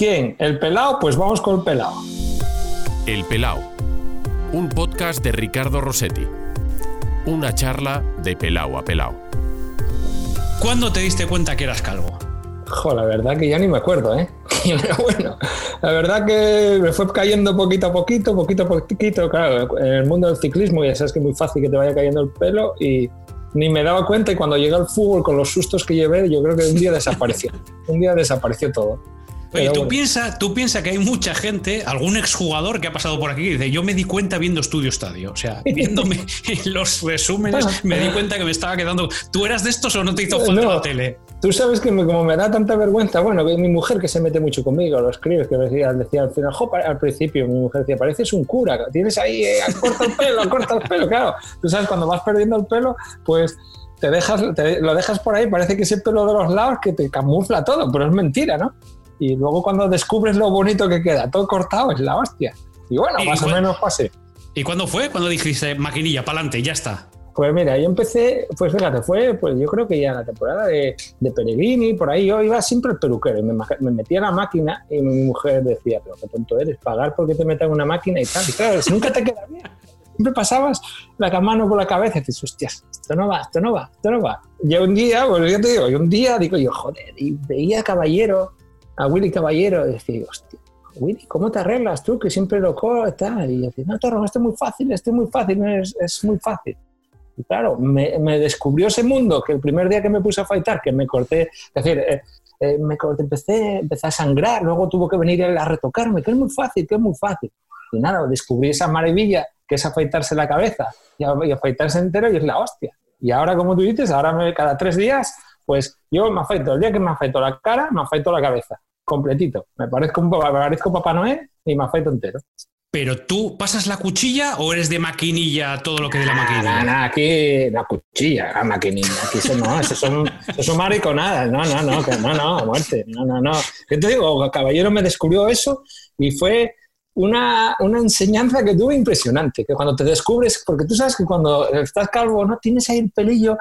¿Quién? ¿El pelao? Pues vamos con el pelao. El Pelao, un podcast de Ricardo Rossetti. Una charla de pelao a pelao. ¿Cuándo te diste cuenta que eras calvo? Jo, la verdad que ya ni me acuerdo, ¿eh? Pero bueno, la verdad que me fue cayendo poquito a poquito, poquito a poquito. Claro, en el mundo del ciclismo ya sabes que es muy fácil que te vaya cayendo el pelo y ni me daba cuenta y cuando llegué al fútbol con los sustos que llevé, yo creo que un día desapareció. un día desapareció todo. Oye, Pero tú bueno. piensas tú piensa que hay mucha gente, algún exjugador que ha pasado por aquí, que dice, yo me di cuenta viendo Estudio Estadio. O sea, viéndome los resúmenes, me di cuenta que me estaba quedando... ¿Tú eras de estos o no te hizo falta No. la tele? Tú sabes que me- como me da tanta vergüenza, bueno, que mi mujer que se mete mucho conmigo, los críos que decía, decía al final, jo, al principio mi mujer decía, pareces un cura, tienes ahí, eh, corta el pelo, corta el pelo, claro. Tú sabes, cuando vas perdiendo el pelo, pues te dejas, te- lo dejas por ahí, parece que ese pelo de los lados que te camufla todo, pero es mentira, ¿no? Y luego cuando descubres lo bonito que queda, todo cortado, es la hostia. Y bueno, Y más o menos pasé. ¿Y cuándo fue? Cuando dijiste, maquinilla, pa'lante, ya está. Pues mira, yo empecé, pues fíjate, fue, pues yo creo que ya la temporada de, de Peregrini, por ahí yo iba siempre al peluquero y me, me metía en la máquina y mi mujer decía, pero qué tonto eres, pagar porque te metan en una máquina y tal. Y claro, si nunca te queda bien. Siempre pasabas la mano por la cabeza y dices, hostias, esto no va, esto no va, esto no va. Y un día, pues yo te digo, y un día digo yo, joder, y veía a Caballero, a Willy Caballero, y decía, hostia, Willy, ¿cómo te arreglas tú? Que siempre lo cojo, tal. Y yo decía, no, Torro, esto es muy fácil, esto es muy fácil, es, es muy fácil. Y claro, me, me descubrió ese mundo que el primer día que me puse a faltar, que me corté, es decir, eh, eh, me corté, empecé, empecé a sangrar, luego tuvo que venir él a retocarme, que es muy fácil, que es muy fácil. Y nada, descubrí esa maravilla que es afeitarse la cabeza y afeitarse entero y es la hostia. Y ahora, como tú dices, ahora me, cada tres días, pues yo me afeito. El día que me afeito la cara, me afeito la cabeza, completito. Me parezco, un, me parezco Papá Noé y me afeito entero. ¿Pero tú pasas la cuchilla o eres de maquinilla todo lo que de la maquinilla? nada, aquí la cuchilla, la maquinilla, aquí eso no, eso son, eso son mariconadas, no, no, no, que no, no, muerte, no, no, no. Yo te digo, Caballero me descubrió eso y fue una, una enseñanza que tuve impresionante, que cuando te descubres, porque tú sabes que cuando estás calvo no tienes ahí el pelillo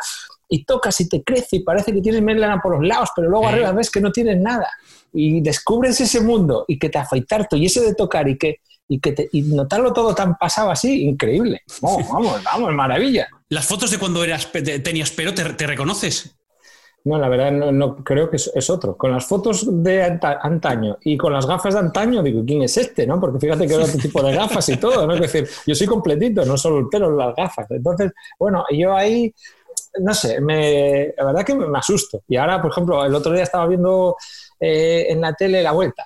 y tocas y te crece y parece que tienes melena por los lados, pero luego arriba ves que no tienes nada. Y descubres ese mundo y que te afeitarte y ese de tocar y que, y que te- y notarlo todo tan pasado así, increíble. Vamos, vamos, vamos, maravilla. Las fotos de cuando eras, tenías pelo, ¿te, te reconoces? No, la verdad no, no creo que es, es otro. Con las fotos de anta- antaño y con las gafas de antaño, digo, ¿quién es este? ¿no? Porque fíjate que era otro tipo de gafas y todo, ¿no? Es decir, yo soy completito, no solo el pelo, las gafas. Entonces, bueno, yo ahí, no sé, me, la verdad que me, me asusto. Y ahora, por ejemplo, el otro día estaba viendo eh, en la tele la vuelta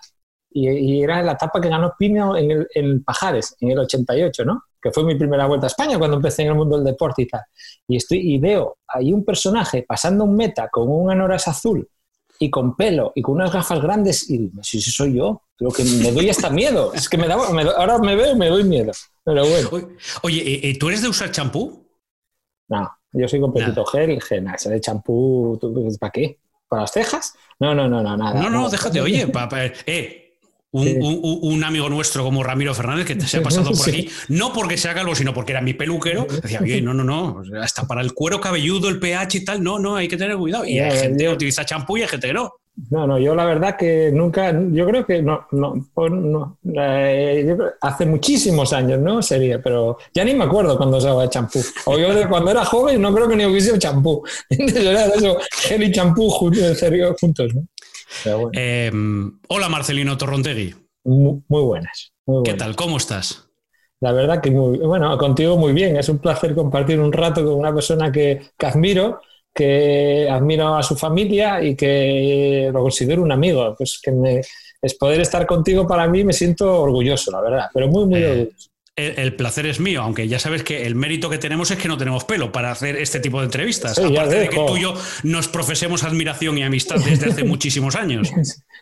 y, y era la etapa que ganó Pino en, el, en Pajares, en el 88, ¿no? Que fue mi primera vuelta a España cuando empecé en el mundo del deporte y tal. Y, estoy, y veo ahí un personaje pasando un meta con un anoras azul y con pelo y con unas gafas grandes y si soy yo, creo que me doy hasta miedo. Es que me da, me ahora me veo y me doy miedo. Pero bueno, Oye, Oye, eh, eh, ¿tú eres de usar champú? no, yo soy completito gel, gel, nada, de champú, ¿tú- ¿para qué? ¿Para las cejas? No, no, no, no, nada. No, no, déjate, oye, pa- pa- eh, un, Sí. un- un- un amigo nuestro como Ramiro Fernández que te se ha pasado por Sí. aquí, no porque sea calvo, sino porque era mi peluquero, decía, oye, no, no, no, hasta para el cuero cabelludo, el pH y tal, no, no, hay que tener cuidado. Y hay gente que utiliza champú y hay gente que no. No, no, yo la verdad que nunca, yo creo que no, no, pues no, eh, hace muchísimos años, ¿no? Sería, pero ya ni me acuerdo cuando usaba champú. O yo de cuando era joven no creo que ni hubiese champú. Era eso, gel y champú juntos, en serio, juntos, ¿no? Pero bueno, Eh, hola Marcelino Torrontegui, muy, muy buenas. Muy ¿qué tal? ¿Cómo estás? La verdad que muy, bueno, contigo muy bien. Es un placer compartir un rato con una persona que, que admiro, que admiro a su familia y que lo considero un amigo. Pues que me, es poder estar contigo para mí me siento orgulloso, la verdad, pero muy, muy Eh, orgulloso. El, el placer es mío, aunque ya sabes que el mérito que tenemos es que no tenemos pelo para hacer este tipo de entrevistas. Sí, Aparte de que tú y yo nos profesemos admiración y amistad desde hace muchísimos años.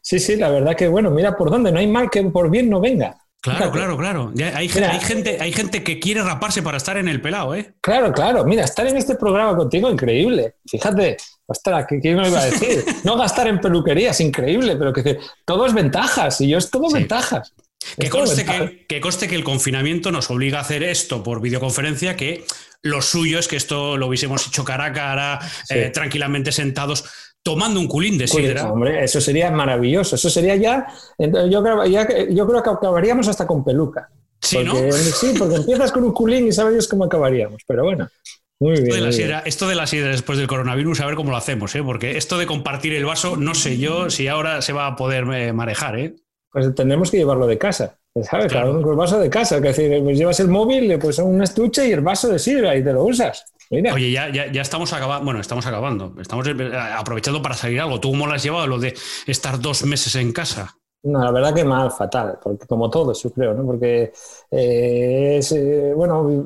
Sí, sí, la verdad que bueno, mira por dónde, no hay mal que por bien no venga. Claro, claro, claro. Ya hay, Mira. hay gente, hay gente que quiere raparse para estar en el pelado, ¿eh? Claro, claro. Mira, estar en este programa contigo, increíble. Fíjate, ostras, ¿qué- ¿quién me iba a decir? No gastar en peluquería es increíble, pero que todo es ventajas y yo es todo Sí. ventajas. Que conste que, que conste que el confinamiento nos obliga a hacer esto por videoconferencia, que lo suyo es que esto lo hubiésemos hecho cara a cara, Sí. eh, tranquilamente sentados. Tomando un culín de sidra. hombre, eso sería maravilloso. Eso sería ya. Yo creo, yo creo que acabaríamos hasta con peluca. Sí, ¿no? Sí, porque empiezas con un culín y sabes cómo acabaríamos. Pero bueno. Muy bien, esto, de la sidra, esto de la sidra después del coronavirus, a ver cómo lo hacemos, ¿eh? porque esto de compartir el vaso, no sé yo si ahora se va a poder eh, manejar. ¿eh? Pues tenemos que llevarlo de casa. ¿Sabes? Claro. Cada uno con el vaso de casa. Es decir, pues llevas el móvil, pues un estuche y el vaso de sidra y te lo usas. Oye, ya, ya, ya, estamos acabando. Bueno, estamos acabando. Estamos eh, aprovechando para salir algo. ¿Tú cómo lo has llevado lo de estar dos meses en casa? No, la verdad que mal, fatal, porque como todos, yo creo, ¿no? Porque eh, es, eh, bueno,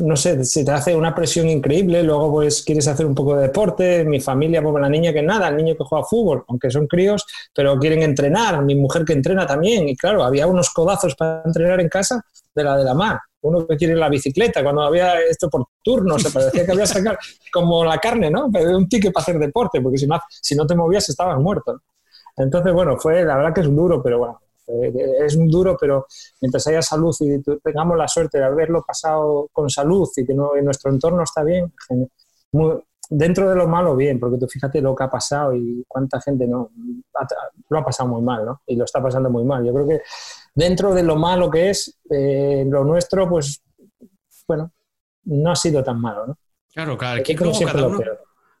no sé, se te hace una presión increíble, luego pues quieres hacer un poco de deporte, mi familia, pues la niña que nada, el niño que juega fútbol, aunque son críos, pero quieren entrenar, mi mujer que entrena también, y claro, había unos codazos para entrenar en casa de la de la mar, uno que quiere la bicicleta, cuando había esto por turno, se parecía que había sacado como la carne, ¿no? Un ticket para hacer deporte, porque si no, si no te movías estabas muerto. Entonces, bueno, fue, la verdad que es duro, pero bueno, eh, es un duro, pero mientras haya salud y tengamos la suerte de haberlo pasado con salud y que nuestro entorno está bien, dentro de lo malo, bien, porque tú fíjate lo que ha pasado y cuánta gente no lo ha pasado muy mal, ¿no? Y lo está pasando muy mal. Yo creo que dentro de lo malo que es, eh, lo nuestro, pues, bueno, no ha sido tan malo, ¿no? Claro, claro, aquí como cada uno,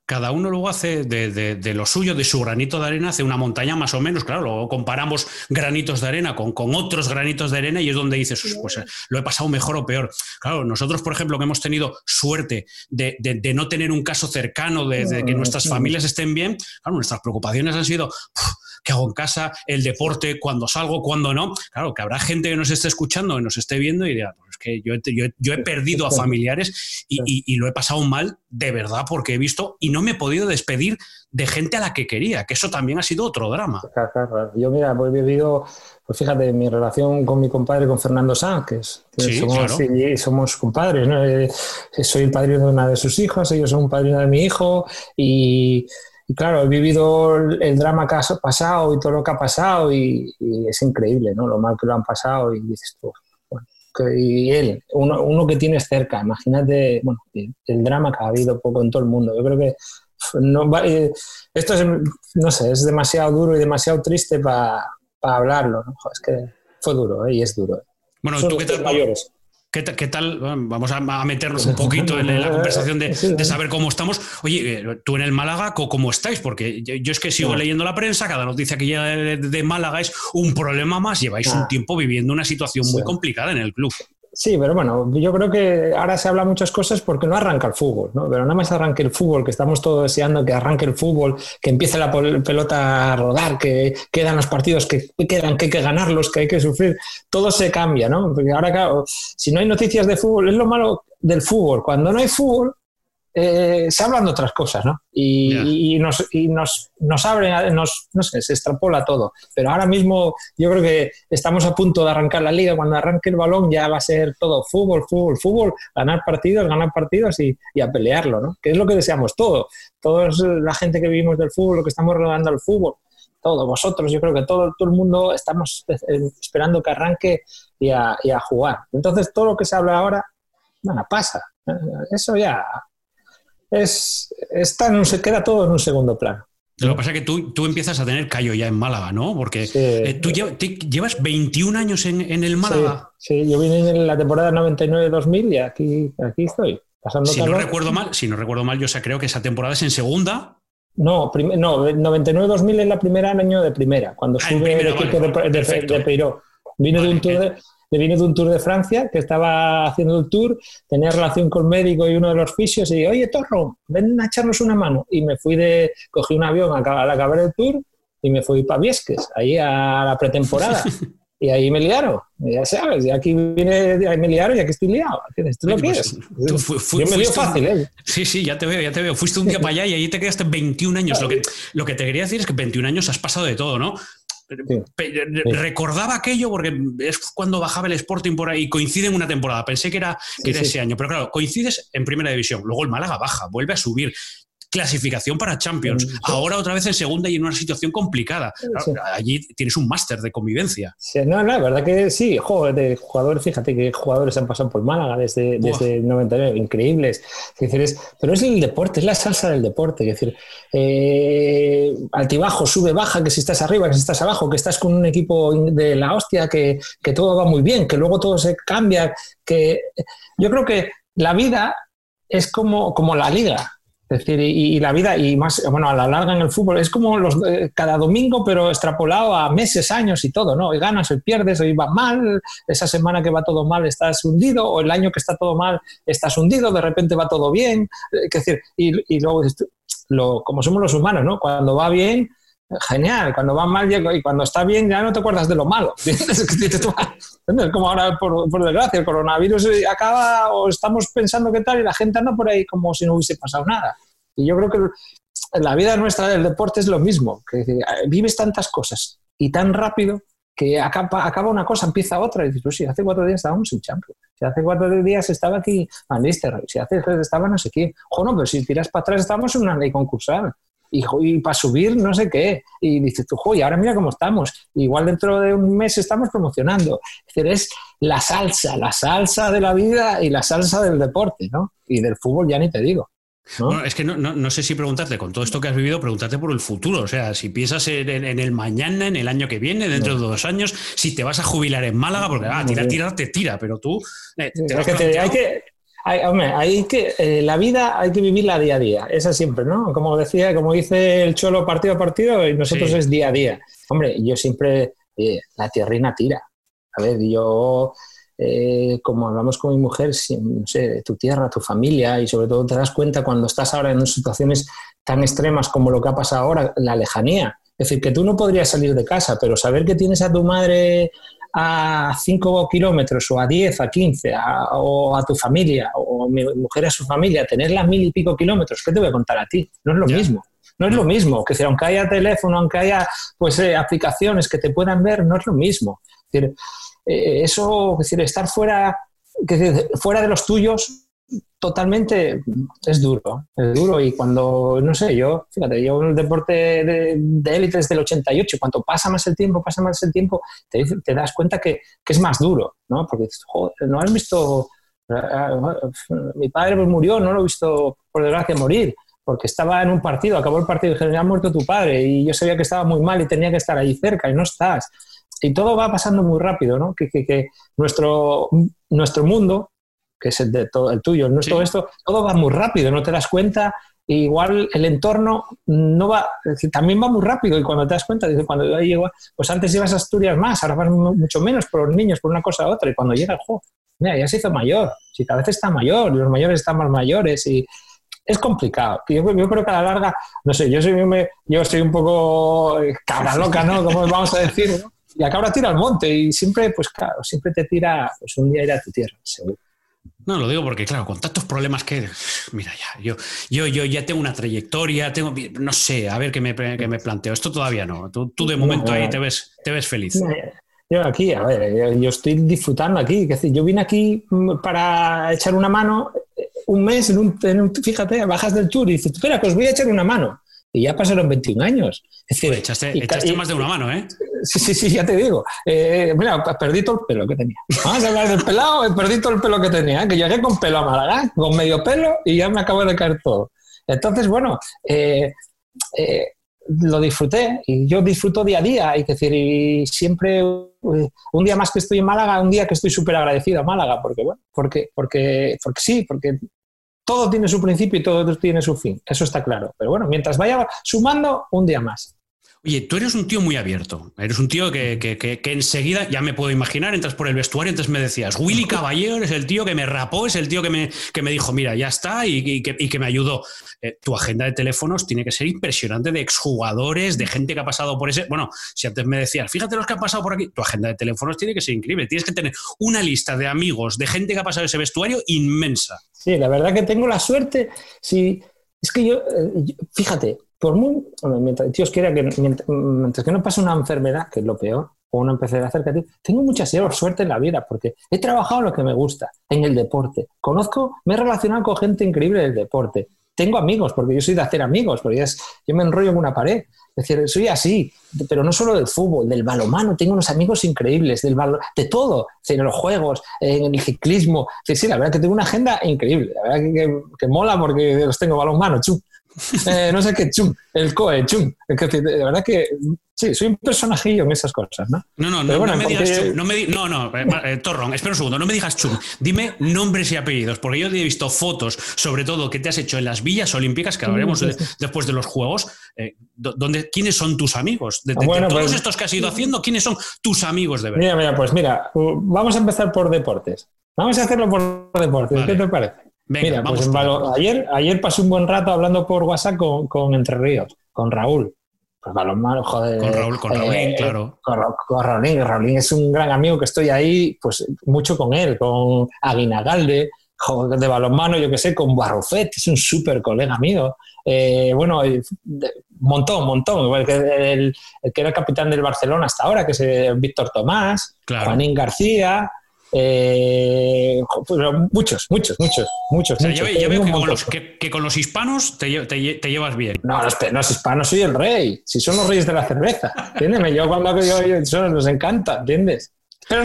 cada uno luego hace de, lo suyo, de su granito de arena, hace una montaña más o menos, claro, luego comparamos granitos de arena con, con otros granitos de arena y es donde dices, pues lo he pasado mejor o peor. Claro, nosotros, por ejemplo, que hemos tenido suerte de, no tener un caso cercano, de, que nuestras familias estén bien, claro, nuestras preocupaciones han sido... ¿Qué hago en casa? El deporte, cuando salgo, cuando no. Claro, que habrá gente que nos esté escuchando, que nos esté viendo y diga, pues es que yo, yo, he perdido a familiares y, lo he pasado mal de verdad porque he visto y no me he podido despedir de gente a la que quería, que eso también ha sido otro drama. Yo, mira, he vivido, pues fíjate, mi relación con mi compadre, con Fernando Sánchez, somos, somos compadres, eh, soy el padrino de una de sus hijas, ellos son un padrino de mi hijo y y claro, he vivido el, drama que ha pasado y todo lo que ha pasado y, es increíble, ¿no? Lo mal que lo han pasado y dices tú, bueno, y él, uno, uno, que tienes cerca, imagínate, bueno, el, drama que ha habido poco en todo el mundo. Yo creo que no, eh, esto es, no sé, es demasiado duro y demasiado triste para hablarlo, ¿no? es que fue duro ¿eh? y es duro. Bueno, tú qué tal, mayores. ¿Qué, tal? Vamos a, meternos un poquito en, la conversación de, saber cómo estamos. Oye, eh, tú en el Málaga, ¿cómo estáis? Porque yo, es que sigo leyendo la prensa, cada noticia que llega de, Málaga es un problema más. Lleváis un tiempo viviendo una situación muy complicada en el club. Sí, pero bueno, yo creo que ahora se habla muchas cosas porque no arranca el fútbol, ¿no? Pero nada más arranque el fútbol, que estamos todos deseando que arranque el fútbol, que empiece la pelota a rodar, que quedan los partidos que quedan, que hay que ganarlos, que hay que sufrir, todo se cambia, ¿no? Porque ahora, claro, si no hay noticias de fútbol, es lo malo del fútbol. Cuando no hay fútbol, eh, se hablan de otras cosas, ¿no? Y, nos, y nos, nos abre, nos, no sé, se extrapola todo. Pero ahora mismo yo creo que estamos a punto de arrancar la liga. Cuando arranque el balón ya va a ser todo fútbol, fútbol, fútbol, ganar partidos, ganar partidos y, a pelearlo, ¿no? Que es lo que deseamos todo. Todos la gente que vivimos del fútbol, lo que estamos rodando al fútbol, todos vosotros, yo creo que todo, todo el mundo estamos esperando que arranque y a, y a jugar. Entonces todo lo que se habla ahora, bueno, pasa. Eso ya es, está en se queda todo en un segundo plano. Lo que pasa es que tú, tú empiezas a tener callo ya en Málaga, ¿no? Porque eh, tú llevas 21 años en, el Málaga. Sí, yo vine en la temporada 99-2000 y aquí, aquí estoy. Pasando si no recuerdo mal, si no recuerdo mal, yo creo que esa temporada es en segunda. No, no 99-2000 es la primera año de primera, cuando ah, sube el equipo de, de, Peiró. Vine de un tour de, le vine de un tour de Francia, que estaba haciendo el tour, tenía relación con el médico y uno de los fisios, y dije, oye, Torro, ven a echarnos una mano. Y me fui de, cogí un avión al acabar el tour y me fui para Viesques, ahí a la pretemporada. Y ahí me liaron, ya sabes, y aquí viene, ahí me liaron y aquí estoy liado. ¿Tú lo quieres? Pues, Yo me lío fácil, ¿eh? Sí, sí, ya te veo, ya te veo. Fuiste un día para allá y allí te quedaste 21 años. Lo que, lo que te quería decir es que 21 años has pasado de todo, ¿no? Recordaba aquello porque es cuando bajaba el Sporting por ahí y coincide en una temporada. Pensé que era, ese año, pero claro, coincides en primera división. Luego el Málaga baja, vuelve a subir. Clasificación para Champions. Ahora otra vez en segunda y en una situación complicada. Allí tienes un máster de convivencia. no, la verdad que sí. Joder, de jugadores, fíjate que jugadores han pasado por Málaga desde, desde el 99, increíbles. pero es el deporte, es la salsa del deporte. Es decir, eh, altibajo, sube, baja, que si estás arriba, que si estás abajo, que estás con un equipo de la hostia, que, que todo va muy bien, que luego todo se cambia. que Yo creo que la vida es como, como la liga. Es decir, y, la vida, y más, bueno, a la larga en el fútbol, es como los, eh, cada domingo, pero extrapolado a meses, años y todo, ¿no? Hoy ganas, hoy pierdes, hoy va mal, esa semana que va todo mal estás hundido, o el año que está todo mal estás hundido, de repente va todo bien. Es decir, y, y luego, lo, como somos los humanos, ¿no? Cuando va bien, genial. Cuando va mal y cuando está bien ya no te acuerdas de lo malo. Como ahora, por, desgracia, el coronavirus acaba o estamos pensando qué tal y la gente anda por ahí como si no hubiese pasado nada. Y yo creo que la vida nuestra del deporte es lo mismo, que vives tantas cosas y tan rápido que acaba, acaba una cosa, empieza otra. Y dices, pues si hace cuatro días estábamos en Champions, si hace cuatro días estaba aquí Van si hace tres estaba no sé quién. O no, pero si tiras para atrás estábamos en una ley concursal y, para subir no sé qué. Y dices tú, y ahora mira cómo estamos. Igual dentro de un mes estamos promocionando. Es decir, es la salsa, la salsa de la vida y la salsa del deporte, ¿no? Y del fútbol ya ni te digo. ¿no? es que no, sé si preguntarte, con todo esto que has vivido, preguntarte por el futuro. O sea, si piensas en, el mañana, en el año que viene, dentro de dos años, si te vas a jubilar en Málaga, porque ah, tirar, tirar, te tira, pero tú. Eh, hay que hay, que, eh, la vida hay que vivirla día a día, esa siempre, ¿no? Como decía, como dice el Cholo partido a partido, y nosotros es día a día. Hombre, yo siempre, eh, la tierrina tira. A ver, yo, eh, como hablamos con mi mujer, no sé, tu tierra, tu familia, y sobre todo te das cuenta cuando estás ahora en situaciones tan extremas como lo que ha pasado ahora, la lejanía. Es decir, que tú no podrías salir de casa, pero saber que tienes a tu madre a 5 kilómetros o a 10, a 15, o a tu familia, o mi mujer a su familia, tenerla a mil y pico kilómetros, ¿qué te voy a contar a ti? No es lo mismo. No es lo mismo, que aunque haya teléfono, aunque haya pues, eh, aplicaciones que te puedan ver, no es lo mismo. Es decir, eh, eso, es decir, estar fuera, que, fuera de los tuyos totalmente es duro, es duro y cuando, no sé, yo, fíjate, yo en deporte de, élite desde el 88, cuando pasa más el tiempo, pasa más el tiempo, te, das cuenta que, que, es más duro, ¿no? Porque, joder, no has visto, mi padre pues murió, no lo he visto, por desgracia, morir, porque estaba en un partido, acabó el partido y dijeron, ha muerto tu padre y yo sabía que estaba muy mal y tenía que estar allí cerca y no estás. Y todo va pasando muy rápido, ¿no? Que, que, que nuestro, nuestro mundo que es el, de todo, el tuyo. No todo esto, todo va muy rápido, no te das cuenta. igual el entorno no va, también va muy rápido y cuando te das cuenta, dice, cuando yo llego, pues antes ibas a Asturias más, ahora vas mucho menos por los niños, por una cosa u otra, y cuando llega el juego, mira, ya se hizo mayor, si cada vez está mayor, los mayores están más mayores y es complicado. Yo, yo creo que a la larga, no sé, yo soy, yo soy un poco cabra loca, ¿no? Como vamos a decir, ¿no? Y acá ahora tira al monte y siempre, pues claro, siempre te tira, pues un día ir a tu tierra, seguro. No, lo digo porque, claro, con tantos problemas que. Mira, ya, yo, yo, yo ya tengo una trayectoria, tengo. No sé, a ver qué me, me planteo. Esto todavía no. Tú, de momento ahí te ves, te ves feliz. Yo aquí, a ver, yo estoy disfrutando aquí. Yo vine aquí mm, para echar una mano eh, un mes, en un, fíjate, bajas del tour y dices, espera, que os voy a echar una mano y ya pasaron 21 años. Es decir, echaste, más de una mano, ¿eh? Sí, sí, sí, ya te digo. Eh, mira, perdí todo el pelo que tenía. Vamos a hablar del pelado, perdí todo el pelo que tenía, que llegué con pelo a Málaga, con medio pelo y ya me acabo de caer todo. Entonces, bueno, eh, eh, lo disfruté y yo disfruto día a día, hay que decir, y siempre un día más que estoy en Málaga, un día que estoy súper agradecido a Málaga, porque bueno, porque, porque, porque sí, porque todo tiene su principio y todo tiene su fin, eso está claro. Pero bueno, mientras vaya sumando, un día más. Oye, tú eres un tío muy abierto. Eres un tío que, que, enseguida, ya me puedo imaginar, entras por el vestuario, entonces me decías, Willy Caballero es el tío que me rapó, es el tío que me, que me dijo, mira, ya está, y, que, me ayudó. Eh, tu agenda de teléfonos tiene que ser impresionante de exjugadores, de gente que ha pasado por ese. Bueno, si antes me decías, fíjate los que han pasado por aquí, tu agenda de teléfonos tiene que ser increíble. Tienes que tener una lista de amigos, de gente que ha pasado ese vestuario inmensa. Sí, la verdad que tengo la suerte. Si, es que yo, eh, fíjate, por muy, mientras Dios quiera que mientras, que no pase una enfermedad, que es lo peor, o una enfermedad cerca de ti, tengo mucha suerte en la vida porque he trabajado lo que me gusta, en el deporte. Conozco, me he relacionado con gente increíble del deporte. tengo amigos, porque yo soy de hacer amigos, porque yo me enrollo en una pared. Es decir, soy así, pero no solo del fútbol, del balomano, tengo unos amigos increíbles, del de todo, en los juegos, en el ciclismo. Sí, sí, la verdad que tengo una agenda increíble, la verdad que, que, mola porque los tengo balonmano, chum. Eh, no sé qué, chum, el COE, chum. de verdad que Sí, soy un personajillo en esas cosas, ¿no? No, no, no, me digas chum. No, me no, no eh, eh, Torron, espera un segundo, no me digas chum. Dime nombres y apellidos, porque yo he visto fotos, sobre todo que te has hecho en las villas olímpicas, que hablaremos después de los Juegos, eh, donde, ¿quiénes son tus amigos? De, todos pues- estos que has ido haciendo, ¿quiénes son tus amigos de verdad? Mira, mira, pues mira, vamos a empezar por deportes. Vamos a hacerlo por deportes, ¿qué te parece? Mira, pues ayer, ayer pasé un buen rato hablando por WhatsApp con, con Entre Ríos, con Raúl pues balonmano, joder. Con Raúl, con eh, claro. Con, Raúl, Raúl es un gran amigo que estoy ahí, pues mucho con él, con Aguinagalde, de balonmano, yo que sé, con Barrufet, es un súper colega mío. Eh, bueno, montón, montón. Igual que el, que era el capitán del Barcelona hasta ahora, que es eh, Víctor Tomás, Juanín García, eh, muchos, muchos, muchos, muchos. yo, veo que con, los, hispanos te, llevas bien. No, los, hispanos soy el rey. Si son los reyes de la cerveza. Entiéndeme, yo cuando yo, yo, nos encanta, ¿entiendes? Pero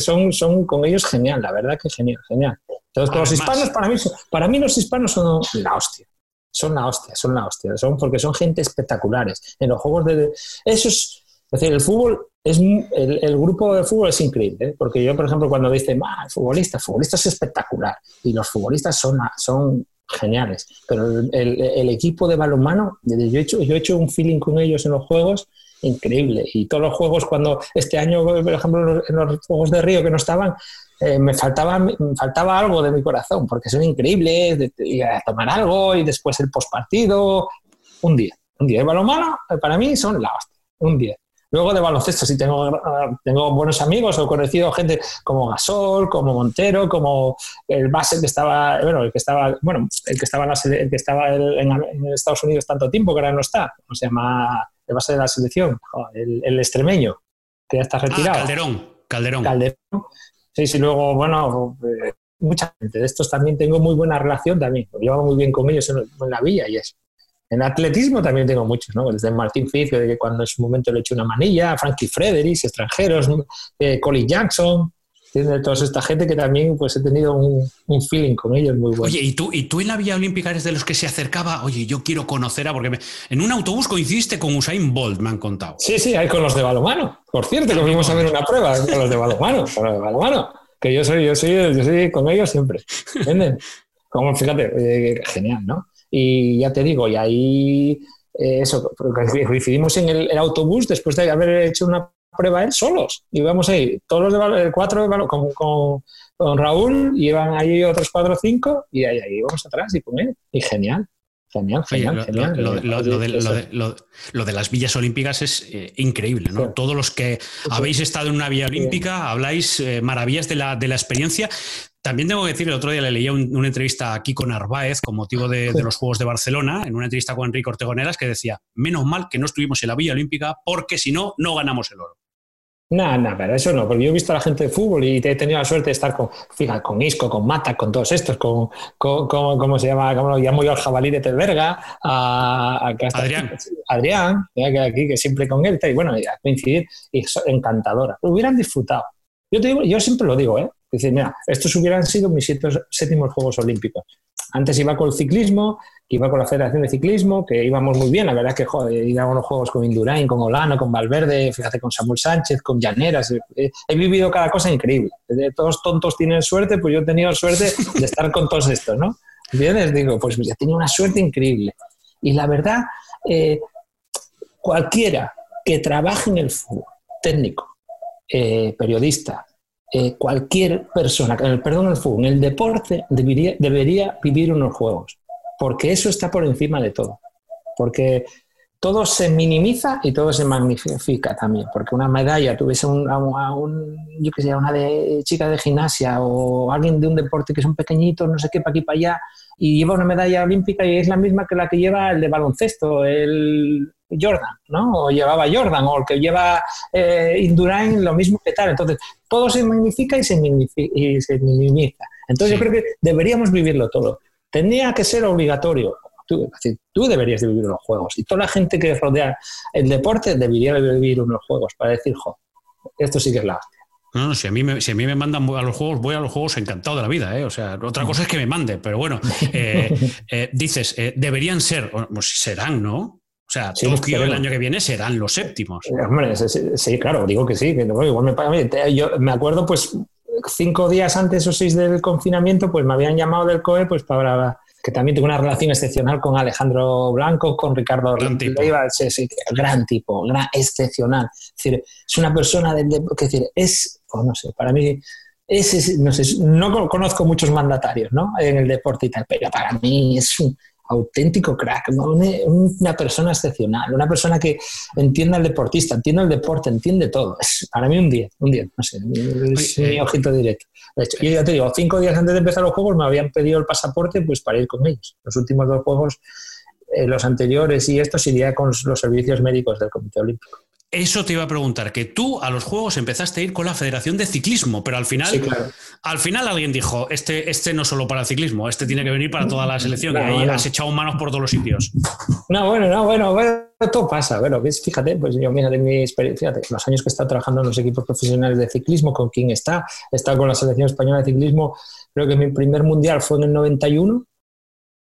son, son con ellos genial, la verdad que genial, genial. Entonces, con los hispanos, para mí, para mí los hispanos son la hostia. Son la hostia, son la hostia. Son porque son gente espectaculares. En los juegos de. Eso es. Es decir, el fútbol es el, grupo de fútbol es increíble, ¿eh? porque yo, por ejemplo, cuando dicen, ah, futbolista, futbolista es espectacular, y los futbolistas son, son geniales, pero el, equipo de balonmano, yo he, hecho, yo he hecho un feeling con ellos en los juegos increíble, y todos los juegos, cuando este año, por ejemplo, en los Juegos de Río que no estaban, eh, me, faltaba, me faltaba algo de mi corazón, porque son increíbles, de, a tomar algo, y después el postpartido, un día, un día de balonmano, eh, para mí son la hostia, un día. Luego de baloncesto, sí tengo, tengo buenos amigos, he conocido gente como Gasol, como Montero, como el base que estaba, bueno, el que estaba, bueno, el que estaba en, el que estaba en, Estados Unidos tanto tiempo, que ahora no está, ¿cómo se llama? El base de la selección, el, extremeño, que ya está ah, retirado. Calderón, Calderón. Calderón. Sí, sí, luego, bueno, eh, mucha gente de estos también tengo muy buena relación también, llevo muy bien con ellos en, en la villa y eso. En atletismo también tengo muchos, ¿no? Desde Martín Ficio, de que cuando en su momento le eché una manilla, Frankie Fredericks, extranjeros, eh, Colin Jackson, tiene toda esta gente que también pues he tenido un, feeling con ellos muy bueno. Oye, ¿y tú, ¿y tú en la Vía Olímpica eres de los que se acercaba? Oye, yo quiero conocer a... Porque en un autobús coincidiste con Usain Bolt, me han contado. Sí, sí, hay con los de balomano. Por cierto, que fuimos a ver una prueba con los de balomano, con los de balomano. Que yo soy, yo soy, yo soy con ellos siempre. ¿Entienden? Como, fíjate, eh, genial, ¿no? Y ya te digo, y ahí eh, eso, coincidimos en el, autobús después de haber hecho una prueba él solos. Y vamos ahí, todos los de cuatro de con, con, con, Raúl, y iban ahí otros cuatro o cinco, y ahí, ahí íbamos atrás y con él. Y genial. Genial, genial, genial. Lo, de, las villas olímpicas es eh, increíble, ¿no? Todos los que habéis estado en una villa olímpica habláis eh, maravillas de la, de la experiencia, también tengo que decir, el otro día le leía una entrevista a Kiko Narváez con motivo de, los Juegos de Barcelona, en una entrevista con Enrique Ortegoneras, que decía, menos mal que no estuvimos en la Villa Olímpica porque si no, no ganamos el oro. No, no, pero eso no, porque yo he visto a la gente de fútbol y he tenido la suerte de estar con, fíjate, con Isco, con Mata, con todos estos, con, con, ¿cómo se llama? ¿Cómo lo llamo yo al jabalí de Telverga? A, Adrián. Adrián, que aquí, que siempre con él, y bueno, a coincidir, y encantadora. Hubieran disfrutado. Yo, te digo, yo siempre lo digo, ¿eh? Dice, mira, estos hubieran sido mis siete, séptimos Juegos Olímpicos. Antes iba con el ciclismo, iba con la Federación de Ciclismo, que íbamos muy bien. La verdad es que joder, íbamos a los juegos con Indurain, con Olano, con Valverde, fíjate, con Samuel Sánchez, con Llaneras. He, vivido cada cosa increíble. Todos tontos tienen suerte, pues yo he tenido suerte de estar con todos estos, ¿no? ¿Entiendes? Digo, pues ya tenía una suerte increíble. Y la verdad, eh, cualquiera que trabaje en el fútbol, técnico, eh, periodista, eh, cualquier persona, perdón, el fútbol, en el deporte, debería, debería vivir unos juegos, porque eso está por encima de todo. Porque todo se minimiza y todo se magnifica también, porque una medalla, tuviese un, a un, yo que una de chica de gimnasia o alguien de un deporte que es un pequeñito, no sé qué, para aquí, para allá, y lleva una medalla olímpica y es la misma que la que lleva el de baloncesto, el, Jordan, ¿no? O llevaba Jordan, o el que lleva eh, Indurain, lo mismo que tal. Entonces, todo se magnifica y se, minimiza. Entonces, yo creo que deberíamos vivirlo todo. tenía que ser obligatorio. Tú, tú deberías de vivir unos juegos y toda la gente que rodea el deporte debería de vivir unos juegos para decir, jo, esto sí que es la hostia. No, no, si a, mí me, si a mí me mandan a los juegos, voy a los juegos encantado de la vida. ¿eh? O sea, otra cosa es que me mande, pero bueno, eh, eh, dices, deberían ser, pues serán, ¿no? O sea, sí, Tokio el año que viene serán los séptimos. Hombre, sí, claro, digo que sí. Que igual me, yo me acuerdo, pues, cinco días antes o seis del confinamiento, pues me habían llamado del COE pues para que también tengo una relación excepcional con Alejandro Blanco, con Ricardo gran tipo. sí, sí, gran tipo, gran, excepcional. Es decir, es una persona de, que decir, es, pues no sé, para mí es, no sé, no conozco muchos mandatarios, ¿no? En el deporte y tal, pero para mí es un auténtico crack, una persona excepcional, una persona que entienda al deportista, entiende el deporte, entiende todo. Es para mí un día, un día, no sé, es mi eh, ojito directo. De hecho, yo ya te digo, cinco días antes de empezar los juegos me habían pedido el pasaporte pues para ir con ellos. Los últimos dos juegos, eh, los anteriores y estos, iría con los servicios médicos del Comité Olímpico. Eso te iba a preguntar, que tú a los juegos empezaste a ir con la Federación de Ciclismo, pero al final, al final alguien dijo, este, este no solo para el ciclismo, este tiene que venir para toda la selección, y ahí has echado manos por todos los sitios. No, bueno, no, bueno, bueno todo pasa. Bueno, fíjate, pues yo mira de mi experiencia, fíjate, los años que he estado trabajando en los equipos profesionales de ciclismo, con quién está, he estado con la selección española de ciclismo, creo que mi primer mundial fue en el 91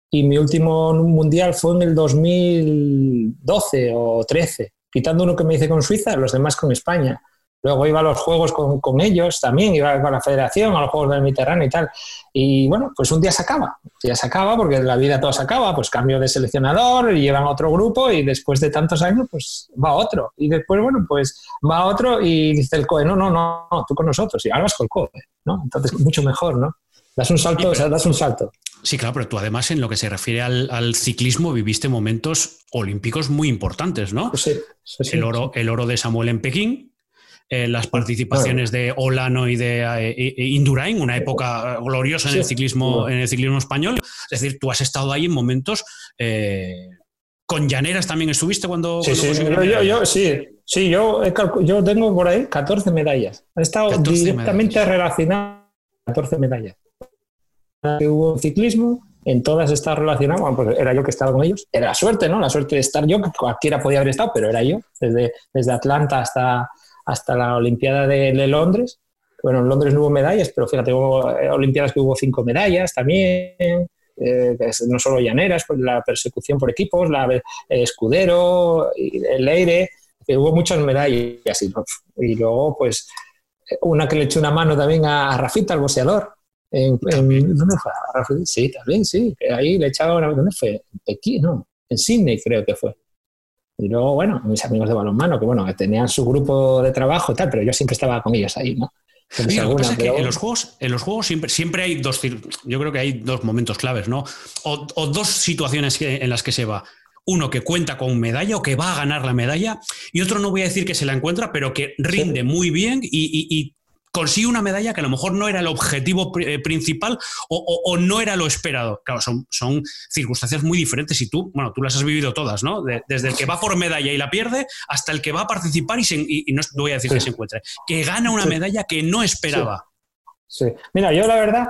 y mi último mundial fue en el 2012 o 13 quitando uno que me hice con Suiza, los demás con España. Luego iba a los juegos con, con, ellos también, iba con la federación, a los juegos del Mediterráneo y tal. Y bueno, pues un día se acaba, un día se acaba porque la vida todo se acaba, pues cambio de seleccionador y llevan a otro grupo y después de tantos años, pues va otro. Y después, bueno, pues va otro y dice el COE, no, no, no, tú con nosotros, y ahora vas con el COE, ¿no? Entonces, mucho mejor, ¿no? Das un salto, o sea, das un salto. Sí, claro, pero tú además en lo que se refiere al, ciclismo viviste momentos olímpicos muy importantes, ¿no? Sí, el, oro, el oro de Samuel en Pekín, eh, las participaciones de Olano y de eh, Indurain, una época gloriosa en el ciclismo, en el ciclismo español. Es decir, tú has estado ahí en momentos. Eh, con Llaneras también estuviste cuando. Sí, sí, yo, sí, sí yo, yo tengo por ahí 14 medallas. He estado directamente relacionado 14 medallas que hubo en ciclismo, en todas está relacionado, bueno, pues era yo que estaba con ellos, era la suerte, ¿no? La suerte de estar yo, que cualquiera podía haber estado, pero era yo, desde, desde Atlanta hasta, hasta la Olimpiada de, Londres. Bueno, en Londres no hubo medallas, pero fíjate, hubo eh, Olimpiadas que hubo cinco medallas también, eh, no solo llaneras, pues la persecución por equipos, la eh, escudero, el aire, hubo muchas medallas. Y, y, luego, pues, una que le echó una mano también a, Rafita, el boxeador, en, ¿Dónde fue? Sí, también, sí. Ahí le echaba una. ¿Dónde fue? En Pekín, no. En Sydney creo que fue. Y luego, bueno, mis amigos de balonmano, que bueno, tenían su grupo de trabajo y tal, pero yo siempre estaba con ellos ahí, ¿no? en los juegos, en los juegos siempre, siempre hay dos, yo creo que hay dos momentos claves, ¿no? O, dos situaciones en las que se va. Uno que cuenta con medalla o que va a ganar la medalla, y otro no voy a decir que se la encuentra, pero que rinde muy bien y, consigue una medalla que a lo mejor no era el objetivo eh, principal o, no era lo esperado. Claro, son, son, circunstancias muy diferentes y tú, bueno, tú las has vivido todas, ¿no? desde el que va por medalla y la pierde hasta el que va a participar y, no voy a decir que se encuentre, que gana una medalla que no esperaba. Sí. Mira, yo la verdad,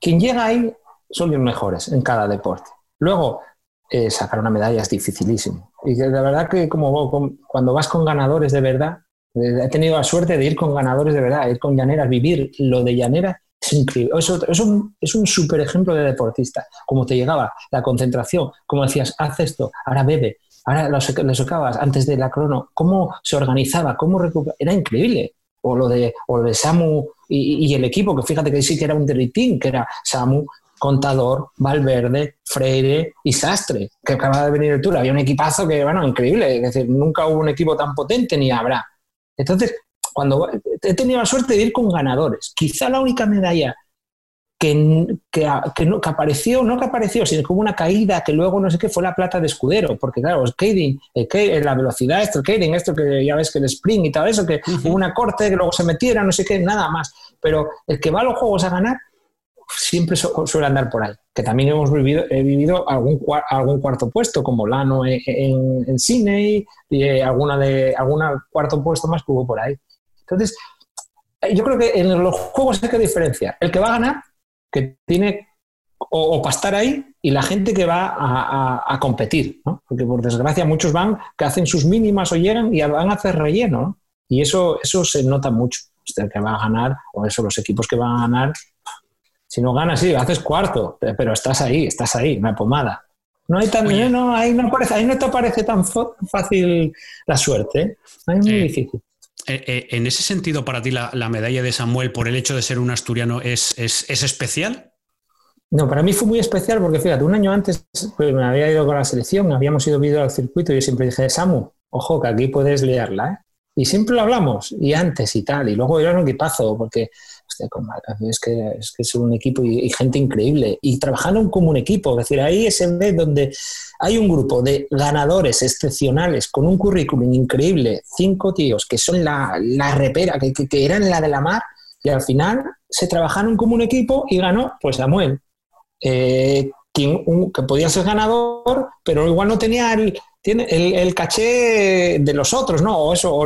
quien llega ahí son los mejores en cada deporte. Luego, eh, sacar una medalla es dificilísimo. Y la verdad que como cuando vas con ganadores de verdad, He tenido la suerte de ir con ganadores de verdad, ir con llaneras, vivir lo de llanera es increíble. Es, un, es un super ejemplo de deportista. Como te llegaba la concentración, como decías, haz esto, ahora bebe, ahora lo, lo antes de la crono, cómo se organizaba, cómo recuperaba. Era increíble. O lo de, o de Samu y, y, el equipo, que fíjate que sí que era un territín, que era Samu, Contador, Valverde, Freire y Sastre, que acaba de venir el Tour. Había un equipazo que, bueno, increíble. Es decir, nunca hubo un equipo tan potente ni habrá. Entonces, cuando he tenido la suerte de ir con ganadores, quizá la única medalla que, que, no, que, apareció, no que apareció, sino como una caída que luego no sé qué fue la plata de escudero, porque claro, el kading, la velocidad, esto, el kading, esto que ya ves que el sprint y todo eso, que hubo una corte que luego se metiera, no sé qué, nada más. Pero el que va a los juegos a ganar siempre suele andar por ahí. Que también hemos vivido, he vivido algún, algún cuarto puesto, como Lano en, en, Sydney, y eh, alguna de alguna cuarto puesto más que hubo por ahí. Entonces, eh, yo creo que en los juegos hay que diferenciar. El que va a ganar, que tiene o, para estar ahí y la gente que va a, competir, ¿no? Porque por desgracia muchos van que hacen sus mínimas o llegan y van a hacer relleno, ¿no? Y eso, eso se nota mucho. El que va a ganar, o eso, los equipos que van a ganar, si no ganas, sí, haces cuarto, pero estás ahí, estás ahí, una pomada. No hay tan, no, ahí no, parece, ahí no te parece tan fácil la suerte, ¿eh? ahí es muy difícil. Eh, eh, en ese sentido, para ti, la, medalla de Samuel, por el hecho de ser un asturiano, ¿es, es, especial? No, para mí fue muy especial porque, fíjate, un año antes pues, me había ido con la selección, habíamos ido al circuito y yo siempre dije, Samu, ojo, que aquí puedes liarla, ¿eh? Y siempre lo hablamos, y antes y tal, y luego era un equipazo, porque es, que, es que es un equipo y, gente increíble, y trabajando como un equipo, es decir, ahí es en vez donde hay un grupo de ganadores excepcionales con un currículum increíble, cinco tíos que son la, la repera, que, que, eran la de la mar, y al final se trabajaron como un equipo y ganó, pues Samuel, eh, quien, que podía ser ganador, pero igual no tenía el tiene el, caché de los otros, ¿no? O eso,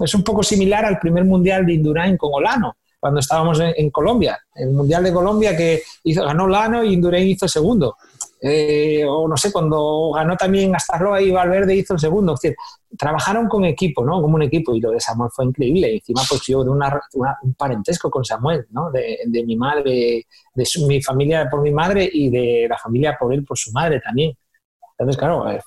es un poco similar al primer mundial de Indurain con Olano, cuando estábamos en, Colombia. El mundial de Colombia que hizo, ganó Olano y Indurain hizo segundo. Eh, o no sé, cuando ganó también Astarloa y Valverde hizo el segundo. Es decir, trabajaron con equipo, ¿no? Como un equipo, y lo de Samuel fue increíble. Encima, pues yo de una, un parentesco con Samuel, ¿no? De, de mi madre, de mi familia por mi madre y de la familia por él, por su madre también. Entonces, claro, eh,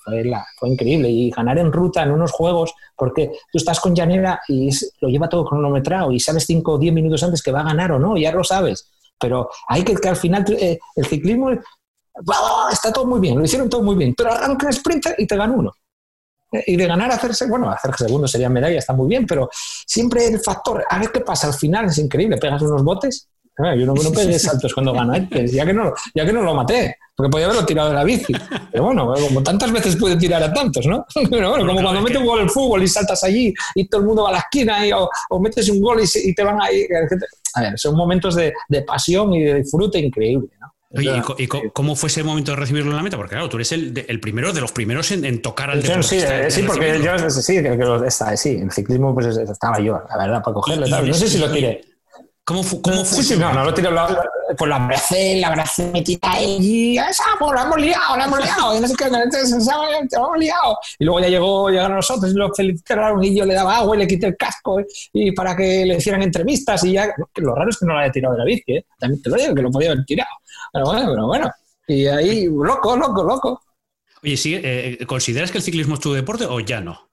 fue, increíble. Y ganar en ruta en unos juegos, porque tú estás con Llanera y lo lleva todo cronometrado y sabes 5 o 10 minutos antes que va a ganar o no, ya lo sabes. Pero hay que, que al final eh, el ciclismo está todo muy bien, lo hicieron todo muy bien, pero arranca el sprint y te gana uno. Eh, y de ganar hacerse, bueno, hacerse segundo sería medalla, está muy bien, pero siempre el factor, a ver qué pasa, al final es increíble, pegas unos botes yo no, no pegué saltos cuando gané, ya que, no, ya que no lo maté, porque podía haberlo tirado de la bici. Pero bueno, como tantas veces puede tirar a tantos, ¿no? Pero bueno, como cuando metes un gol en fútbol y saltas allí y todo el mundo va a la esquina y, o, metes un gol y, te van ahí. A ver, son momentos de, de pasión y de disfrute increíble, ¿no? Oye, ¿y, cómo fue ese momento de recibirlo en la meta? Porque claro, tú eres el, el primero de los primeros en, tocar al deporte. Sí, sí porque yo sí, que, que, sí, en ciclismo pues estaba yo, la verdad, para cogerlo. No sé si lo tiré. ¿Cómo, cómo fue? Sí, no, no lo tiré, pues la abracé, la abracé, me tira y esa, pues la hemos liado, la hemos liado, y no sé qué, la hemos liado. Y luego ya llegó, llegaron nosotros y lo felicitaron y yo le daba agua y le quité el casco y para que le hicieran entrevistas y ya, lo raro es que no la haya tirado de la bici, ¿eh? también te lo digo, que lo podía haber tirado. Pero bueno, pero bueno. Y ahí, loco, loco, loco. Oye, ¿sí, eh, ¿consideras que el ciclismo es tu deporte o ya no?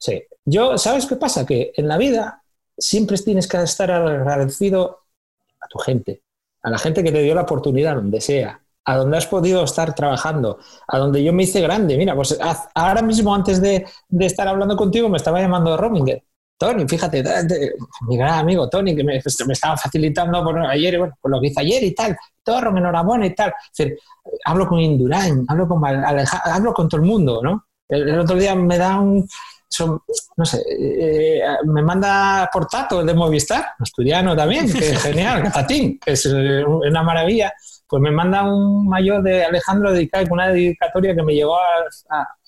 Sí. Yo, ¿sabes qué pasa? Que en la vida siempre tienes que estar agradecido a tu gente, a la gente que te dio la oportunidad, donde sea, a donde has podido estar trabajando, a donde yo me hice grande. Mira, pues ahora mismo, antes de, estar hablando contigo, me estaba llamando Rominger. Tony, fíjate, mi gran amigo Tony, que me, pues, estaba facilitando por ayer, bueno, por lo que hice ayer y tal. Torro, enhorabuena y tal. hablo con Indurain, hablo con hablo con todo el mundo, ¿no? el otro día me da un, no sé, eh, me manda por Tato de Movistar, asturiano también, que es genial, Catatín, que es eh, una maravilla, pues me manda un mayor de Alejandro dedicado con una dedicatoria que me llegó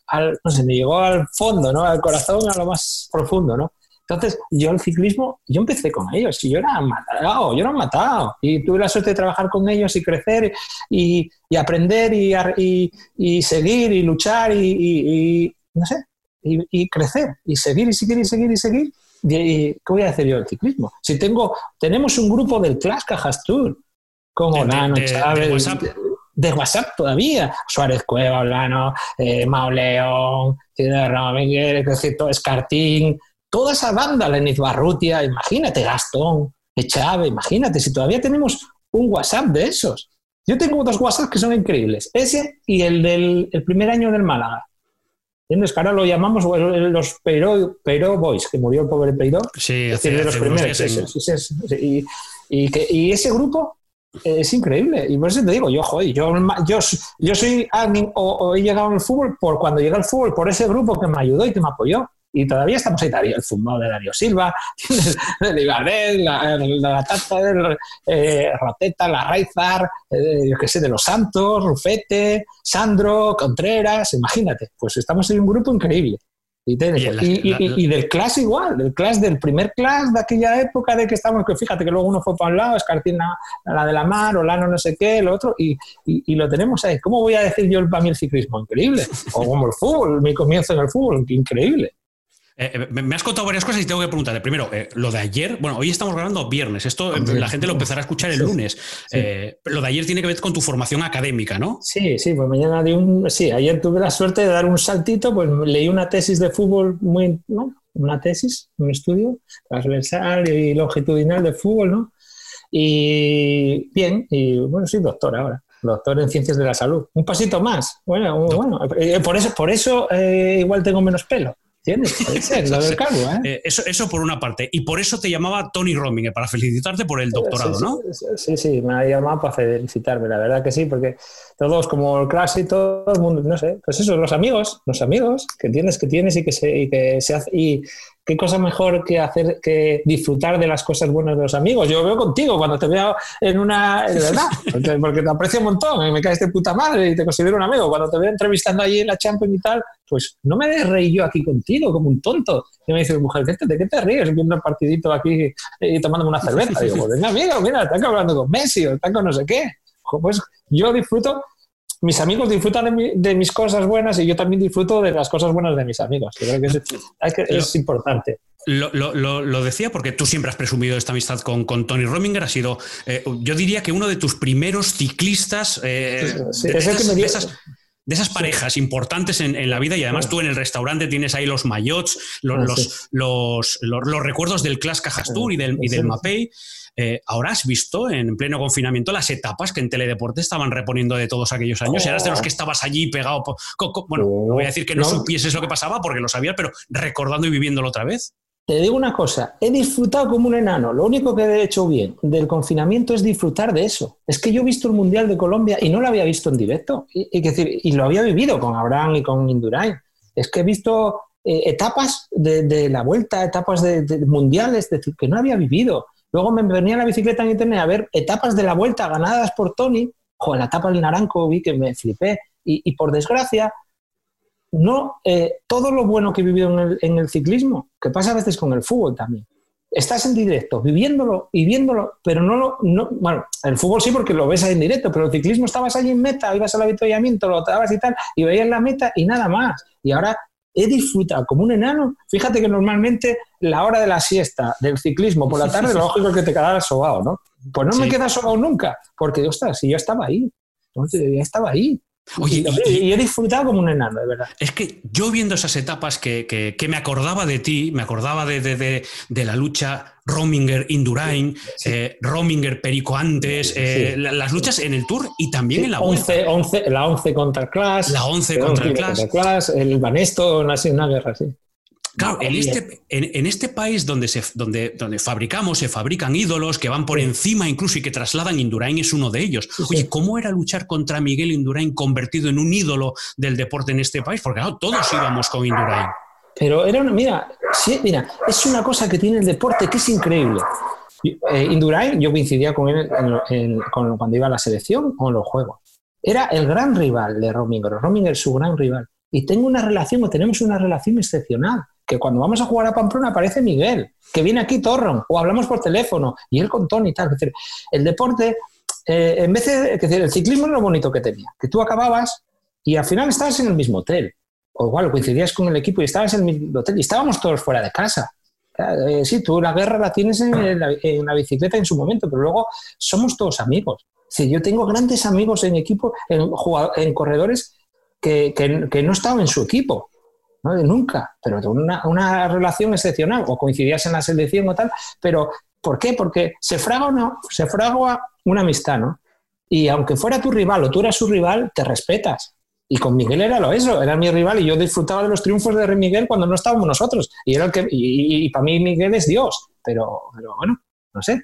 al, no sé, me llegó al fondo, ¿no? Al corazón, a lo más profundo, ¿no? Entonces, yo el ciclismo, yo empecé con ellos y yo era matado, yo era matado. Y tuve la suerte de trabajar con ellos y crecer y, aprender y, y, seguir y luchar y, no sé, y, crecer y seguir y seguir y seguir y seguir. Y, ¿Qué voy a hacer yo del ciclismo? Si tengo, tenemos un grupo del Clash Cajas Tour con Olano, Chávez, de WhatsApp. De, WhatsApp todavía, Suárez Cueva, Olano, eh, Mao León, Miguel, Escartín, toda esa banda, Leniz Barrutia, imagínate, Gastón, Chávez, imagínate, si todavía tenemos un WhatsApp de esos. Yo tengo dos WhatsApp que son increíbles, ese y el del el primer año del Málaga. ¿Entiendes? Que ahora lo llamamos los Peiro, Boys, que murió el pobre Peiro. Sí, es de los primeros. y, y, que, y, ese grupo es increíble. Y por eso te digo, yo, joder, yo, yo, yo soy alguien, o, he llegado al fútbol por cuando llegué al fútbol, por ese grupo que me ayudó y que me apoyó y todavía estamos ahí, el fútbol de Darío Silva, de Ibarret, la, la, Tata, eh, Roteta, la Raizar, eh, yo qué sé, de los Santos, Rufete, Sandro, Contreras, imagínate, pues estamos en un grupo increíble. Y, del class igual, del class del primer class de aquella época de que estamos, que fíjate que luego uno fue para un lado, Escartina la de la mar, Olano no sé qué, el otro, y, lo tenemos ahí. ¿Cómo voy a decir yo para mí el ciclismo? Increíble. O como el fútbol, mi comienzo en el fútbol, increíble. Eh, eh, me has contado varias cosas y tengo que preguntarle. Primero, eh, lo de ayer, bueno, hoy estamos grabando viernes, esto la gente lo empezará a escuchar el lunes. lo de ayer tiene que ver con tu formación académica, ¿no? Sí, sí, pues mañana di un. Sí, ayer tuve la suerte de dar un saltito, pues leí una tesis de fútbol muy. ¿no? Una tesis, un estudio transversal y longitudinal de fútbol, ¿no? Y bien, y bueno, soy doctor ahora doctor en ciencias de la salud. Un pasito más. Bueno, bueno, por eso, por eso igual tengo menos pelo. Tienes, ¿eh? ¿eh? eso, eso por una parte. Y por eso te llamaba Tony Rominger, para felicitarte por el doctorado, ¿no? Sí, sí, me ha llamado para felicitarme, la verdad que sí, porque todos como el clase y todo el mundo, no sé, pues eso, los amigos, los amigos que tienes, que tienes y que se, y que se hace, y qué cosa mejor que hacer que disfrutar de las cosas buenas de los amigos. Yo veo contigo cuando te veo en una, de verdad, porque, te aprecio un montón, me caes de puta madre y te considero un amigo. Cuando te veo entrevistando allí en la Champions y tal, pues no me reí yo aquí contigo como un tonto. Y me dice, mujer, ¿de qué te ríes viendo el partidito aquí y tomándome una cerveza? digo, pues venga, amigo, mira, están hablando con Messi o están con no sé qué. Pues yo disfruto mis amigos disfrutan de, mis cosas buenas y yo también disfruto de las cosas buenas de mis amigos. creo que es, importante. Lo, decía porque tú siempre has presumido esta amistad con, con Tony Rominger. Ha sido, eh, yo diría que uno de tus primeros ciclistas de, esas, parejas importantes en, la vida y además tú en el restaurante tienes ahí los mayots, los, los, los, recuerdos del Clash Cajas Tour y del, y del Mapei. Eh, ahora has visto en pleno confinamiento las etapas que en Teledeporte estaban reponiendo de todos aquellos años. Eras de los que estabas allí pegado. Bueno, no voy a decir que no, supieses lo que pasaba porque lo sabías, pero recordando y viviéndolo otra vez. Te digo una cosa, he disfrutado como un enano. Lo único que he hecho bien del confinamiento es disfrutar de eso. Es que yo he visto el Mundial de Colombia y no lo había visto en directo. Y, decir, y lo había vivido con Abraham y con Indurain. Es que he visto eh, etapas de, la vuelta, etapas de, mundiales, decir, que no había vivido. Luego me venía la bicicleta en internet a ver etapas de la vuelta ganadas por Tony. Joder, la etapa del Naranco vi que me flipé. Y, por desgracia, no eh, todo lo bueno que he vivido en el, ciclismo, que pasa a veces con el fútbol también. Estás en directo, viviéndolo y viéndolo, pero no lo. No, bueno, el fútbol sí porque lo ves ahí en directo, pero el ciclismo estabas allí en meta, ibas al avituallamiento, lo dabas y tal, y veías la meta y nada más. Y ahora he disfrutado como un enano. Fíjate que normalmente la hora de la siesta del ciclismo por la tarde, lo lógico es que te quedas sobado, ¿no? Pues no me quedas sobado nunca, porque, ostras, si yo estaba ahí, entonces ya estaba ahí. Oye, y, he disfrutado como un enano, de verdad. Es que yo viendo esas etapas que, me acordaba de ti, me acordaba de, la lucha Rominger Indurain, eh, Rominger Perico antes, eh, las luchas en el Tour y también en la 11, 11, la 11 contra el Clash. La 11 contra el Clash. El Banesto, una, una guerra así. Claro, en este, en, este país donde, se, donde, donde fabricamos, se fabrican ídolos que van por encima incluso y que trasladan, Indurain es uno de ellos. Oye, ¿cómo era luchar contra Miguel Indurain convertido en un ídolo del deporte en este país? Porque claro, todos íbamos con Indurain. Pero era una, mira, sí, mira, es una cosa que tiene el deporte que es increíble. Eh, Indurain, yo coincidía con él cuando iba a la selección o en los juegos. Era el gran rival de Rominger. Rominger es su gran rival. Y tengo una relación, o tenemos una relación excepcional que cuando vamos a jugar a Pamplona aparece Miguel, que viene aquí Torron, o hablamos por teléfono, y él con Tony y tal. El deporte, eh, en vez de, es decir, el ciclismo es lo bonito que tenía, que tú acababas y al final estabas en el mismo hotel, o igual coincidías con el equipo y estabas en el mismo hotel y estábamos todos fuera de casa. Eh, sí, tú la guerra la tienes en la, bicicleta en su momento, pero luego somos todos amigos. Sí, yo tengo grandes amigos en equipo, en corredores que, no estaban en su equipo nunca, pero una, una relación excepcional, o coincidías en la selección o tal, pero ¿por qué? Porque se fraga, no, se fragua una amistad, ¿no? Y aunque fuera tu rival o tú eras su rival, te respetas. Y con Miguel era lo eso, era mi rival y yo disfrutaba de los triunfos de Miguel cuando no estábamos nosotros. Y, era el que, y, para mí Miguel es Dios, pero, pero bueno, no sé.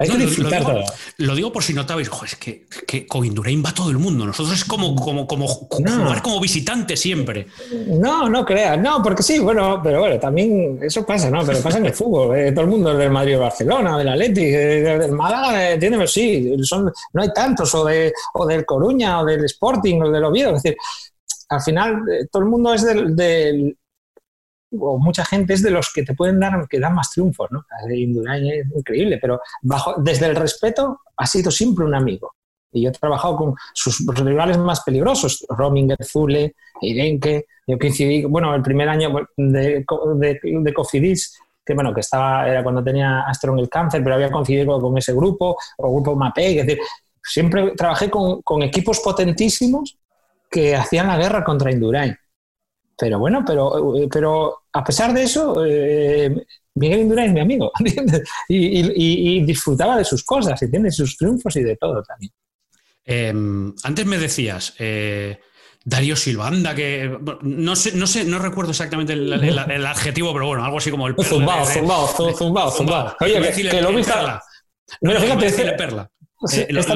Hay que disfrutar lo, digo, lo, digo, por si notabais, es que, que, con Indurain va todo el mundo. Nosotros es como, como, como jugar como visitante siempre. No, no creas. No, porque sí, bueno, pero bueno, también eso pasa, ¿no? Pero pasa en el fútbol. Eh, todo el mundo es del Madrid o Barcelona, del Atleti, eh, del Málaga, tiene, sí, son, no hay tantos, o, de, o del Coruña, o del Sporting, o del Oviedo. Es decir, al final eh, todo el mundo es del, o mucha gente es de los que te pueden dar, que dan más triunfos, ¿no? Indurain es increíble, pero bajo, desde el respeto ha sido siempre un amigo. Y yo he trabajado con sus rivales más peligrosos, Rominger, Zule, Irenke. Yo coincidí, bueno, el primer año de, de, de Cofidis, que bueno, que estaba, era cuando tenía Astron el cáncer, pero había coincidido con ese grupo, o grupo MAPEI, es decir, siempre trabajé con, con equipos potentísimos que hacían la guerra contra Indurain. Pero bueno, pero, pero a pesar de eso, eh, Miguel Indurain es mi amigo, ¿entiendes? Y, y, disfrutaba de sus cosas, y tiene sus triunfos y de todo también. Em, antes me decías, eh, Darío Silvanda, que no sé, no sé, no recuerdo exactamente el, adjetivo, pero bueno, algo así como el perla. Zumbao, zumbao, zumbao, zumbao. Oye, que, que, lo viste. No, fíjate, perla. Sí, eh, esta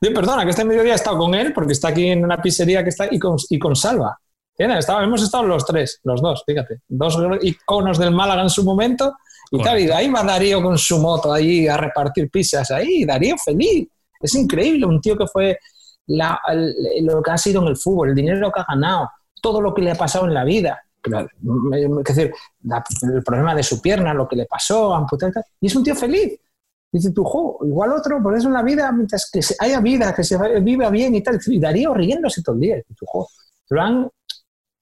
Perdona, que este mediodía he estado con él, porque está aquí en una pizzería que está y con, y con Salva. hemos estado los tres, los dos, fíjate. Dos iconos del Málaga en su momento y tal. Y ahí va Darío con su moto ahí a repartir pizzas ahí. Darío feliz. Es increíble, un tío que fue lo que ha sido en el fútbol, el dinero que ha ganado, todo lo que le ha pasado en la vida. Es decir, el problema de su pierna, lo que le pasó, amputar y es un tío feliz. Dice tú, jo, igual otro, por eso en vida, mientras que haya vida, que se viva bien y tal. Y Darío riéndose todo el día. Y tú, jo,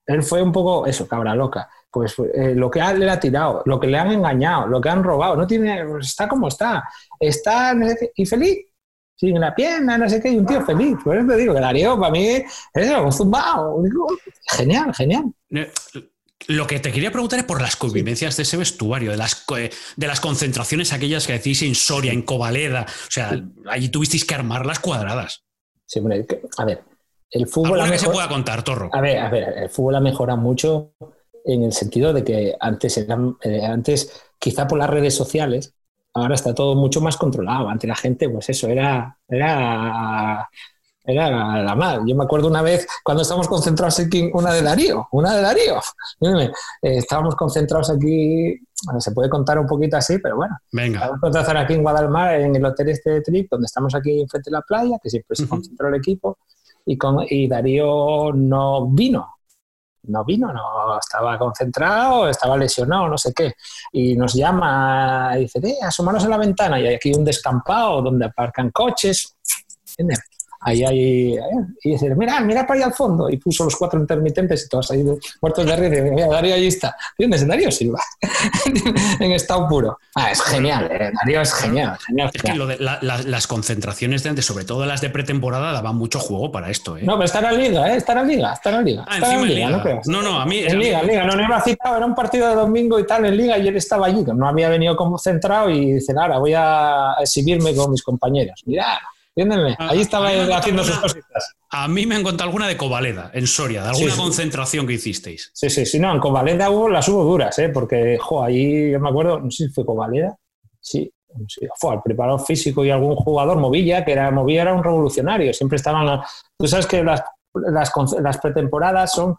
él fue un poco eso, cabra loca. Pues eh, lo que le ha tirado, lo que le han engañado, lo que han robado, no tiene, está como está. Está y feliz sin la pierna, no sé qué, y un tío feliz. Por eso te digo que Darío para mí es un zumbao. Genial, genial. Lo que te quería preguntar es por las convivencias de ese vestuario, de las, de las concentraciones aquellas que decís en Soria, en Covaleda. O sea, allí tuvisteis que armar las cuadradas. Sí, hombre, a ver, el fútbol... que se pueda contar, Torro. A ver, a ver, el fútbol ha mejorado mucho en el sentido de que antes, eran, eh, antes quizá por las redes sociales, Ahora está todo mucho más controlado. Ante la gente, pues eso, era, era, era la mal. Yo me acuerdo una vez cuando estábamos concentrados aquí, una de Darío, una de Darío. Eh, estábamos concentrados aquí, se puede contar un poquito así, pero bueno. Venga. Estábamos concentrados aquí en Guadalmar, en el hotel este de Trip, donde estamos aquí enfrente de la playa, que siempre se concentró el equipo, y, con, y Darío no vino no vino, no estaba concentrado, estaba lesionado, no sé qué. Y nos llama y dice, eh, asomaros a la ventana y hay aquí un descampado donde aparcan coches. Ahí hay, y dice, mira, mira para allá al fondo. Y puso los cuatro intermitentes y todos ahí muertos de risa. Y mira, Darío ahí está. ¿Tienes? Darío Silva. en estado puro. Ah, es genial, eh. Darío es genial. genial, es que lo de las concentraciones de antes, sobre todo las de pretemporada, daban mucho juego para esto. ¿eh? No, pero está en la liga, ¿eh? Está en la liga, está en la liga. Ah, está en liga, ¿no crees? No, no, a mí. En liga, en liga. No, no iba a citar, era un partido de domingo y tal en liga y él estaba allí. No había venido como centrado y dice, ahora voy a exhibirme con mis compañeros. Mira, Entiéndeme, ah, ahí estaba haciendo sus cositas. A mí me han contado alguna de Covaleda, en Soria, de alguna concentración que hicisteis. Sí, sí, sí, no, en Covaleda hubo, las hubo duras, ¿eh? porque, jo, ahí yo me acuerdo, no sé si fue Covaleda, sí, fue al preparador físico y algún jugador, Movilla, que era, Movilla era un revolucionario, siempre estaban, tú sabes que las, las, pretemporadas son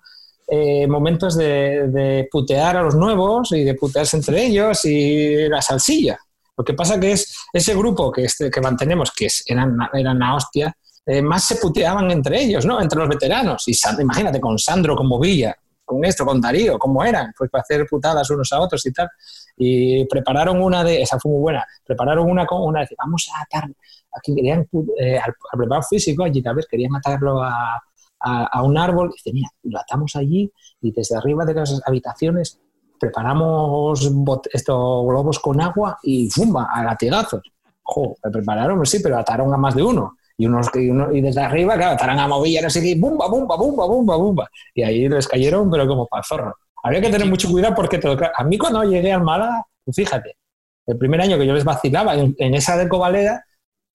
eh, momentos de, de, putear a los nuevos y de putearse entre ellos y la salsilla. Lo que pasa que es ese grupo que, este, que mantenemos, que es, eran, eran la hostia, eh, más se puteaban entre ellos, ¿no? Entre los veteranos. Y imagínate, con Sandro, con Movilla, con esto, con Darío, cómo eran, pues para hacer putadas unos a otros y tal. Y prepararon una de, esa fue muy buena, prepararon una con una, de, vamos a atar, aquí querían, eh, al, preparar físico, allí tal vez querían atarlo a, a, un árbol, y dice, lo atamos allí y desde arriba de las habitaciones preparamos estos globos con agua y ¡fumba! a latigazos. Jo, me prepararon, sí, pero ataron a más de uno. Y, unos, y, uno, y desde arriba, claro, ataron a movilla, no sé qué, ¡bumba, bumba, bumba, bumba, bumba! Y ahí les cayeron, pero como para zorro. Había que tener mucho cuidado porque a mí cuando llegué al Málaga, pues fíjate, el primer año que yo les vacilaba en, esa de Covaleda,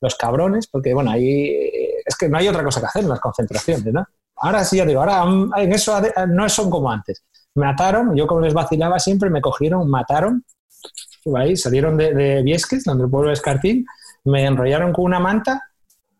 los cabrones, porque bueno, ahí es que no hay otra cosa que hacer en las concentraciones, ¿no? Ahora sí, ya digo, ahora en eso no son como antes mataron, yo como les vacilaba siempre, me cogieron, mataron, ahí, salieron de, de Viesques, donde el pueblo es Escartín, me enrollaron con una manta,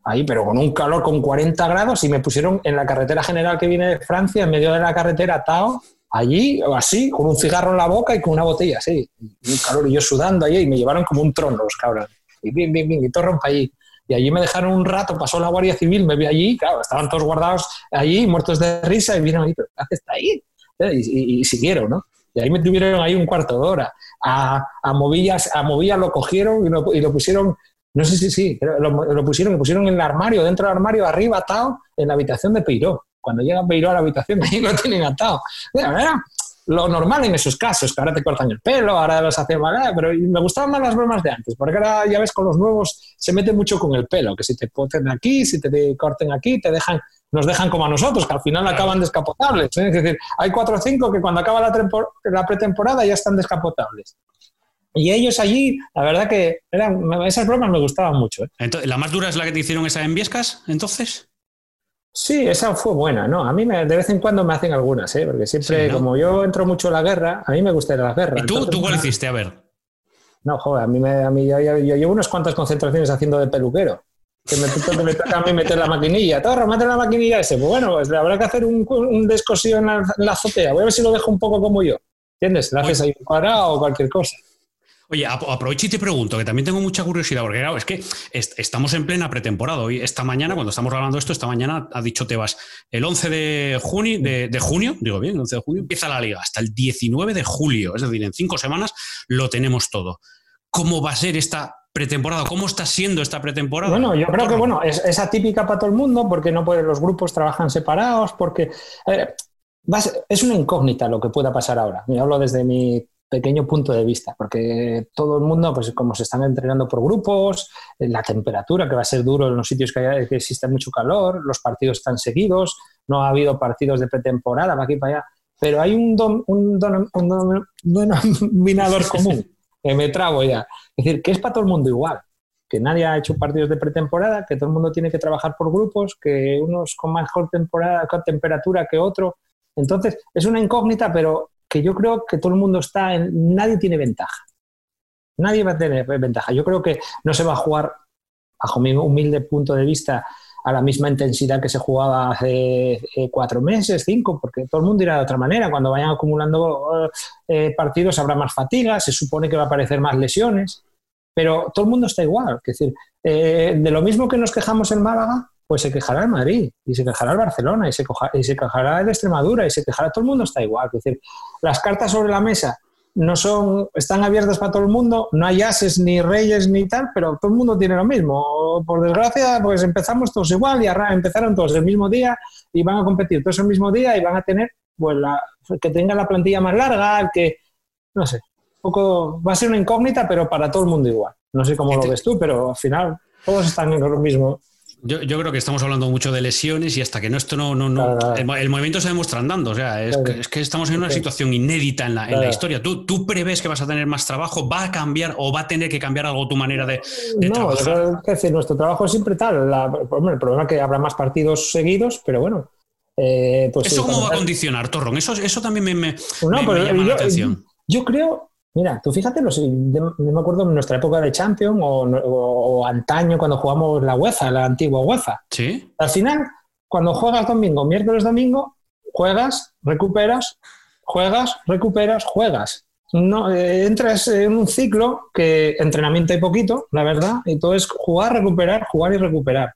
ahí, pero con un calor con 40 grados, y me pusieron en la carretera general que viene de Francia, en medio de la carretera, atado, allí, así, con un cigarro en la boca y con una botella, así, un calor, y yo sudando allí, y me llevaron como un trono los cabrones, y bien, bien, bien, y todo rompa allí. Y allí me dejaron un rato, pasó la Guardia Civil, me vi allí, claro, estaban todos guardados allí, muertos de risa, y vieron ahí, pero ¿qué haces ahí? ¿Eh? y, siguieron, ¿no? Y ahí me tuvieron ahí un cuarto de hora. A, a Movillas, a Movillas lo cogieron y lo, y lo pusieron no sé si sí, lo, lo, pusieron, lo pusieron en el armario, dentro del armario, arriba atado, en la habitación de Peiró. Cuando llega Peiró a la habitación, ahí lo tienen atado. lo normal en esos casos, que ahora te cortan el pelo, ahora los hacen mal, pero me gustaban más las bromas de antes, porque ahora ya ves con los nuevos se mete mucho con el pelo, que si te ponen aquí, si te corten aquí, te dejan, nos dejan como a nosotros, que al final acaban descapotables. ¿eh? Es decir, hay cuatro o cinco que cuando acaba la, la pretemporada ya están descapotables. Y ellos allí, la verdad que eran, esas bromas me gustaban mucho. ¿eh? Entonces, ¿La más dura es la que te hicieron esa en Viescas, entonces? Sí, esa fue buena, ¿no? A mí me, de vez en cuando me hacen algunas, ¿eh? Porque siempre, como yo entro mucho en la guerra, a mí me gusta ir a la guerra. ¿Y tú, ¿tú cuál hiciste? A ver. No, joder, a mí, me, a mí yo, llevo unas cuantas concentraciones haciendo de peluquero. Que me, toca a mí meter la maquinilla. Torro, mete la maquinilla ese. Pues bueno, pues habrá que hacer un, un descosío en la, en la, azotea. Voy a ver si lo dejo un poco como yo. ¿Entiendes? Le haces ahí un cuadrado o cualquier cosa. Oye, aprovecho y te pregunto, que también tengo mucha curiosidad, porque claro, es que estamos en plena pretemporada. Hoy, esta mañana, cuando estamos hablando esto, esta mañana ha dicho Tebas, el 11 de junio, de, junio, digo bien, el 11 de junio, empieza la liga, hasta el 19 de julio, es decir, en cinco semanas lo tenemos todo. ¿Cómo va a ser esta pretemporada? ¿Cómo está siendo esta pretemporada? Bueno, yo creo que bueno, es, atípica para todo el mundo, porque no pueden, los grupos trabajan separados, porque eh, es una incógnita lo que pueda pasar ahora. Yo hablo desde mi pequeño punto de vista, porque todo el mundo, pues como se están entrenando por grupos, eh, la temperatura que va a ser duro en los sitios que, hay, que existe mucho calor, los partidos están seguidos, no ha habido partidos de pretemporada para aquí para allá, pero hay un, un, denominador común, me trago ya, es decir, que es para todo el mundo igual, que nadie ha hecho partidos de pretemporada, que todo el mundo tiene que trabajar por grupos, que unos con mejor temporada, con temperatura que otro. Entonces, es una incógnita, pero que yo creo que todo el mundo está en. Nadie tiene ventaja. Nadie va a tener ventaja. Yo creo que no se va a jugar, bajo mi humilde punto de vista, a la misma intensidad que se jugaba hace eh, cuatro meses, cinco, porque todo el mundo irá de otra manera. Cuando vayan acumulando eh, partidos habrá más fatiga, se supone que va a aparecer más lesiones, pero todo el mundo está igual. Es decir, eh, de lo mismo que nos quejamos en Málaga, pues se quejará el Madrid, y se quejará el Barcelona, y se, y se quejará el Extremadura, y se quejará todo el mundo, está igual. Es decir, las cartas sobre la mesa no son, están abiertas para todo el mundo, no hay ases ni reyes ni tal, pero todo el mundo tiene lo mismo. Por desgracia, pues empezamos todos igual y empezaron todos el mismo día y van a competir todos el mismo día y van a tener, pues, la, que tenga la plantilla más larga, que, no sé, poco, va a ser una incógnita, pero para todo el mundo igual. No sé cómo lo ves tú, pero al final todos están en lo mismo. Yo, yo, creo que estamos hablando mucho de lesiones y hasta que no esto no, no, no el, movimiento se demuestra andando. O sea, es, que, estamos en una situación inédita en la, en la historia. ¿Tú, ¿Tú, prevés que vas a tener más trabajo? ¿Va a cambiar o va a tener que cambiar algo tu manera de, de no, trabajar? Es decir, nuestro trabajo es siempre tal. La, el problema es que habrá más partidos seguidos, pero bueno. Eh, pues ¿Eso cómo va a condicionar, Torron? Eso, eso también me, me, me llama la atención. Yo creo, Mira, tú fíjate, no me acuerdo en nuestra época de Champions o, antaño cuando jugamos la UEFA, la antigua UEFA. Sí. Al final, cuando juegas domingo, miércoles, domingo, juegas, recuperas, juegas, recuperas, juegas. No, eh, entras en un ciclo que entrenamiento hay poquito, la verdad, y todo es jugar, recuperar, jugar y recuperar.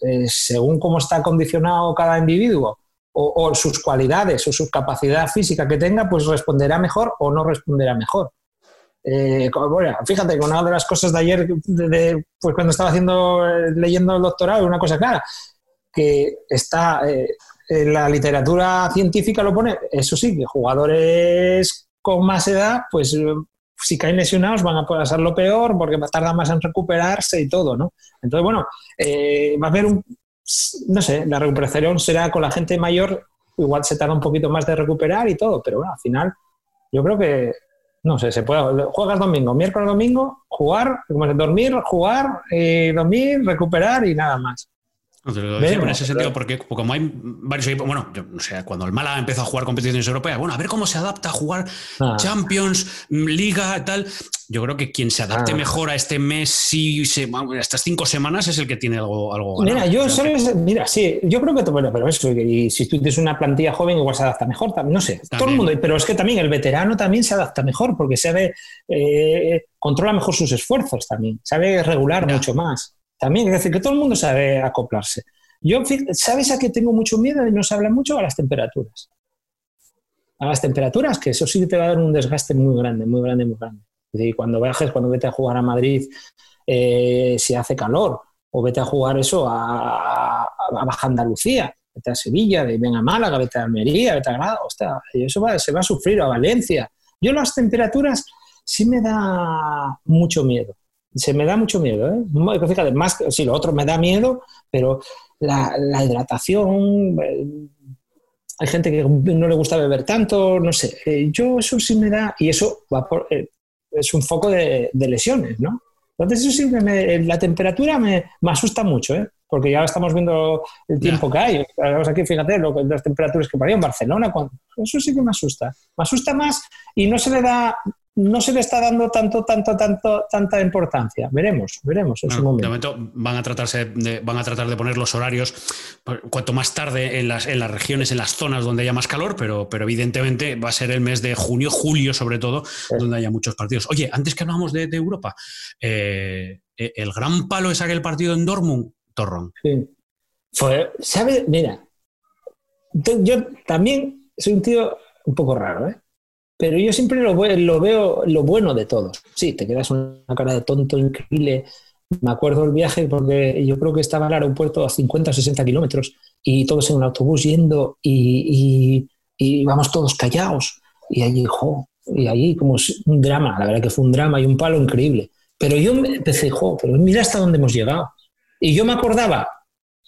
Eh, según cómo está condicionado cada individuo o, sus cualidades o su capacidad física que tenga, pues responderá mejor o no responderá mejor. Eh, bueno, fíjate, una de las cosas de ayer, pues cuando estaba haciendo, eh, leyendo el doctorado, una cosa clara, que está, eh, en la literatura científica lo pone, eso sí, que jugadores con más edad, pues si caen lesionados van a pasar lo peor porque tarda más en recuperarse y todo, ¿no? Entonces, bueno, va a haber un, no sé, la recuperación será con la gente mayor, igual se tarda un poquito más de recuperar y todo, pero bueno, al final yo creo que, no sé, se puede, juegas domingo, miércoles, domingo, jugar, dormir, jugar, eh, dormir, recuperar y nada más. En ese sentido, porque como hay varios equipos, bueno, yo no sé, cuando el Málaga empezó a jugar competiciones europeas, bueno, a ver cómo se adapta a jugar ah. Champions, Liga, tal. Yo creo que quien se adapte ah. mejor a este mes, sí, se, estas cinco semanas, es el que tiene algo. algo mira, yo ¿sabes? mira, sí, yo creo que, bueno, pero eso, y si tú tienes una plantilla joven, igual se adapta mejor, no sé, todo el mundo, pero es que también el veterano también se adapta mejor, porque sabe, eh, controla mejor sus esfuerzos también, sabe regular mucho más. También, es decir, que todo el mundo sabe acoplarse. Yo, ¿sabes a qué tengo mucho miedo y no se habla mucho? A las temperaturas. a las temperaturas, que eso sí te va a dar un desgaste muy grande, muy grande, muy grande. Es decir, cuando viajes, cuando vete a jugar a Madrid, eh, si hace calor, o vete a jugar eso a, Baja Andalucía, vete a Sevilla, ven a Málaga, vete a Almería, vete a Granada, eso se va a sufrir, a Valencia. Yo las temperaturas sí me da mucho miedo. Se me da mucho miedo, ¿eh? Fíjate, más, sí, lo otro me da miedo, pero la, hidratación, hay gente que no le gusta beber tanto, no sé. Eh, yo eso sí me da, y eso va por, eh, es un foco de, lesiones, ¿no? Entonces eso sí, me, la temperatura me, me, asusta mucho, ¿eh? porque ya estamos viendo el tiempo que hay. aquí, fíjate, lo, las temperaturas que parían en Barcelona, eso sí que me asusta. Me asusta más y no se le da no se le está dando tanto, tanto, tanto, tanta importancia. Veremos, veremos en su momento. De momento van a tratarse van a tratar de poner los horarios cuanto más tarde en las, en las regiones, en las zonas donde haya más calor, pero, pero evidentemente va a ser el mes de junio, julio sobre todo, donde haya muchos partidos. Oye, antes que hablamos de, Europa, eh, eh, el gran palo es aquel partido en Dortmund, Torron. Sí. Fue, ¿sabes? Mira, yo también soy un tío un poco raro, ¿eh? Pero yo siempre lo, lo veo lo bueno de todo. Sí, te quedas una cara de tonto increíble. Me acuerdo el viaje porque yo creo que estaba el aeropuerto a 50 o 60 kilómetros y todos en un autobús yendo y, y, vamos todos callados. Y allí, jo, y allí como un drama, la verdad que fue un drama y un palo increíble. Pero yo empecé, jo, pero mira hasta dónde hemos llegado. Y yo me acordaba,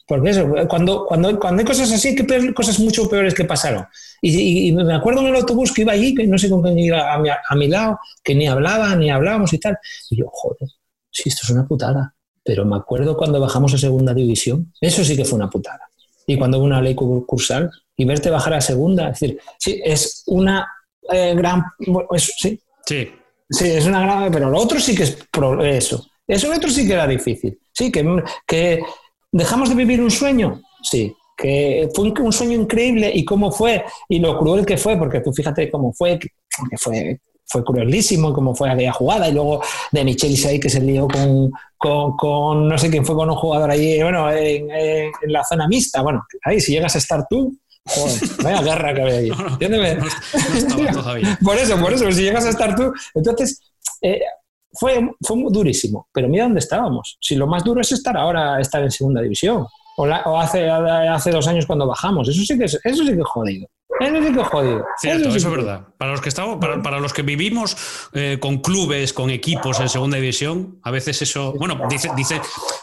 porque eso, cuando, cuando, cuando hay cosas así, hay cosas mucho peores que pasaron. Y, me acuerdo en el autobús que iba allí, que no sé con quién iba a mi, a mi, lado, que ni hablaba, ni hablábamos y tal. Y yo, joder, sí, esto es una putada. Pero me acuerdo cuando bajamos a segunda división, eso sí que fue una putada. Y cuando hubo una ley cursal, y verte bajar a segunda, es decir, sí, es una eh, gran. sí. Sí. Sí, es una gran. Pero lo otro sí que es eso. Eso otro sí que era difícil. Sí, que, que dejamos de vivir un sueño. Sí, que fue un, sueño increíble. Y cómo fue y lo cruel que fue, porque tú fíjate cómo fue, que fue, fue cruelísimo, cómo fue aquella jugada. Y luego de Michelis ahí que se lió con, con, no sé quién fue con un jugador ahí, bueno, en, la zona mixta, bueno, ahí si llegas a estar tú, Joder, vaya guerra que había ahí. por eso, por eso, si llegas a estar tú. Entonces, eh, fue, fue durísimo, pero mira dónde estábamos. Si lo más duro es estar ahora, estar en segunda división o, hace, hace dos años cuando bajamos. Eso sí que es, eso sí que es jodido. Eso sí que es jodido. Cierto, eso, es verdad. Para los que estamos, para, para los que vivimos eh, con clubes, con equipos en segunda división, a veces eso, bueno, dice, dice,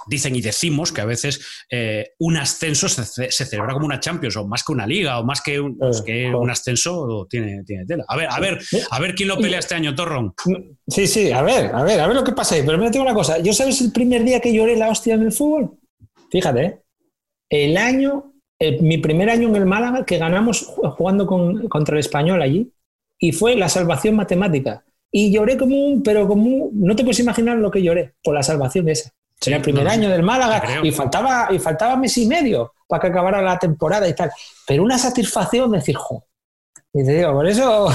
dicen y decimos que a veces eh, un ascenso se, se, celebra como una Champions, o más que una liga, o más que un, pues que un ascenso tiene, tiene tela. A ver, a ver, a ver quién lo pelea este año, Torron. Sí, sí, a ver, a ver, a ver lo que pasa ahí. Pero me tengo una cosa. ¿Yo sabes el primer día que lloré la hostia en el fútbol? Fíjate, ¿eh? el año, mi primer año en el Málaga, que ganamos jugando contra el español allí, y fue la salvación matemática. Y lloré como un, pero como un, no te puedes imaginar lo que lloré por la salvación esa. Era el primer año del Málaga y faltaba, y faltaba mes y medio para que acabara la temporada y tal. Pero una satisfacción de decir, jo, y te digo, por eso.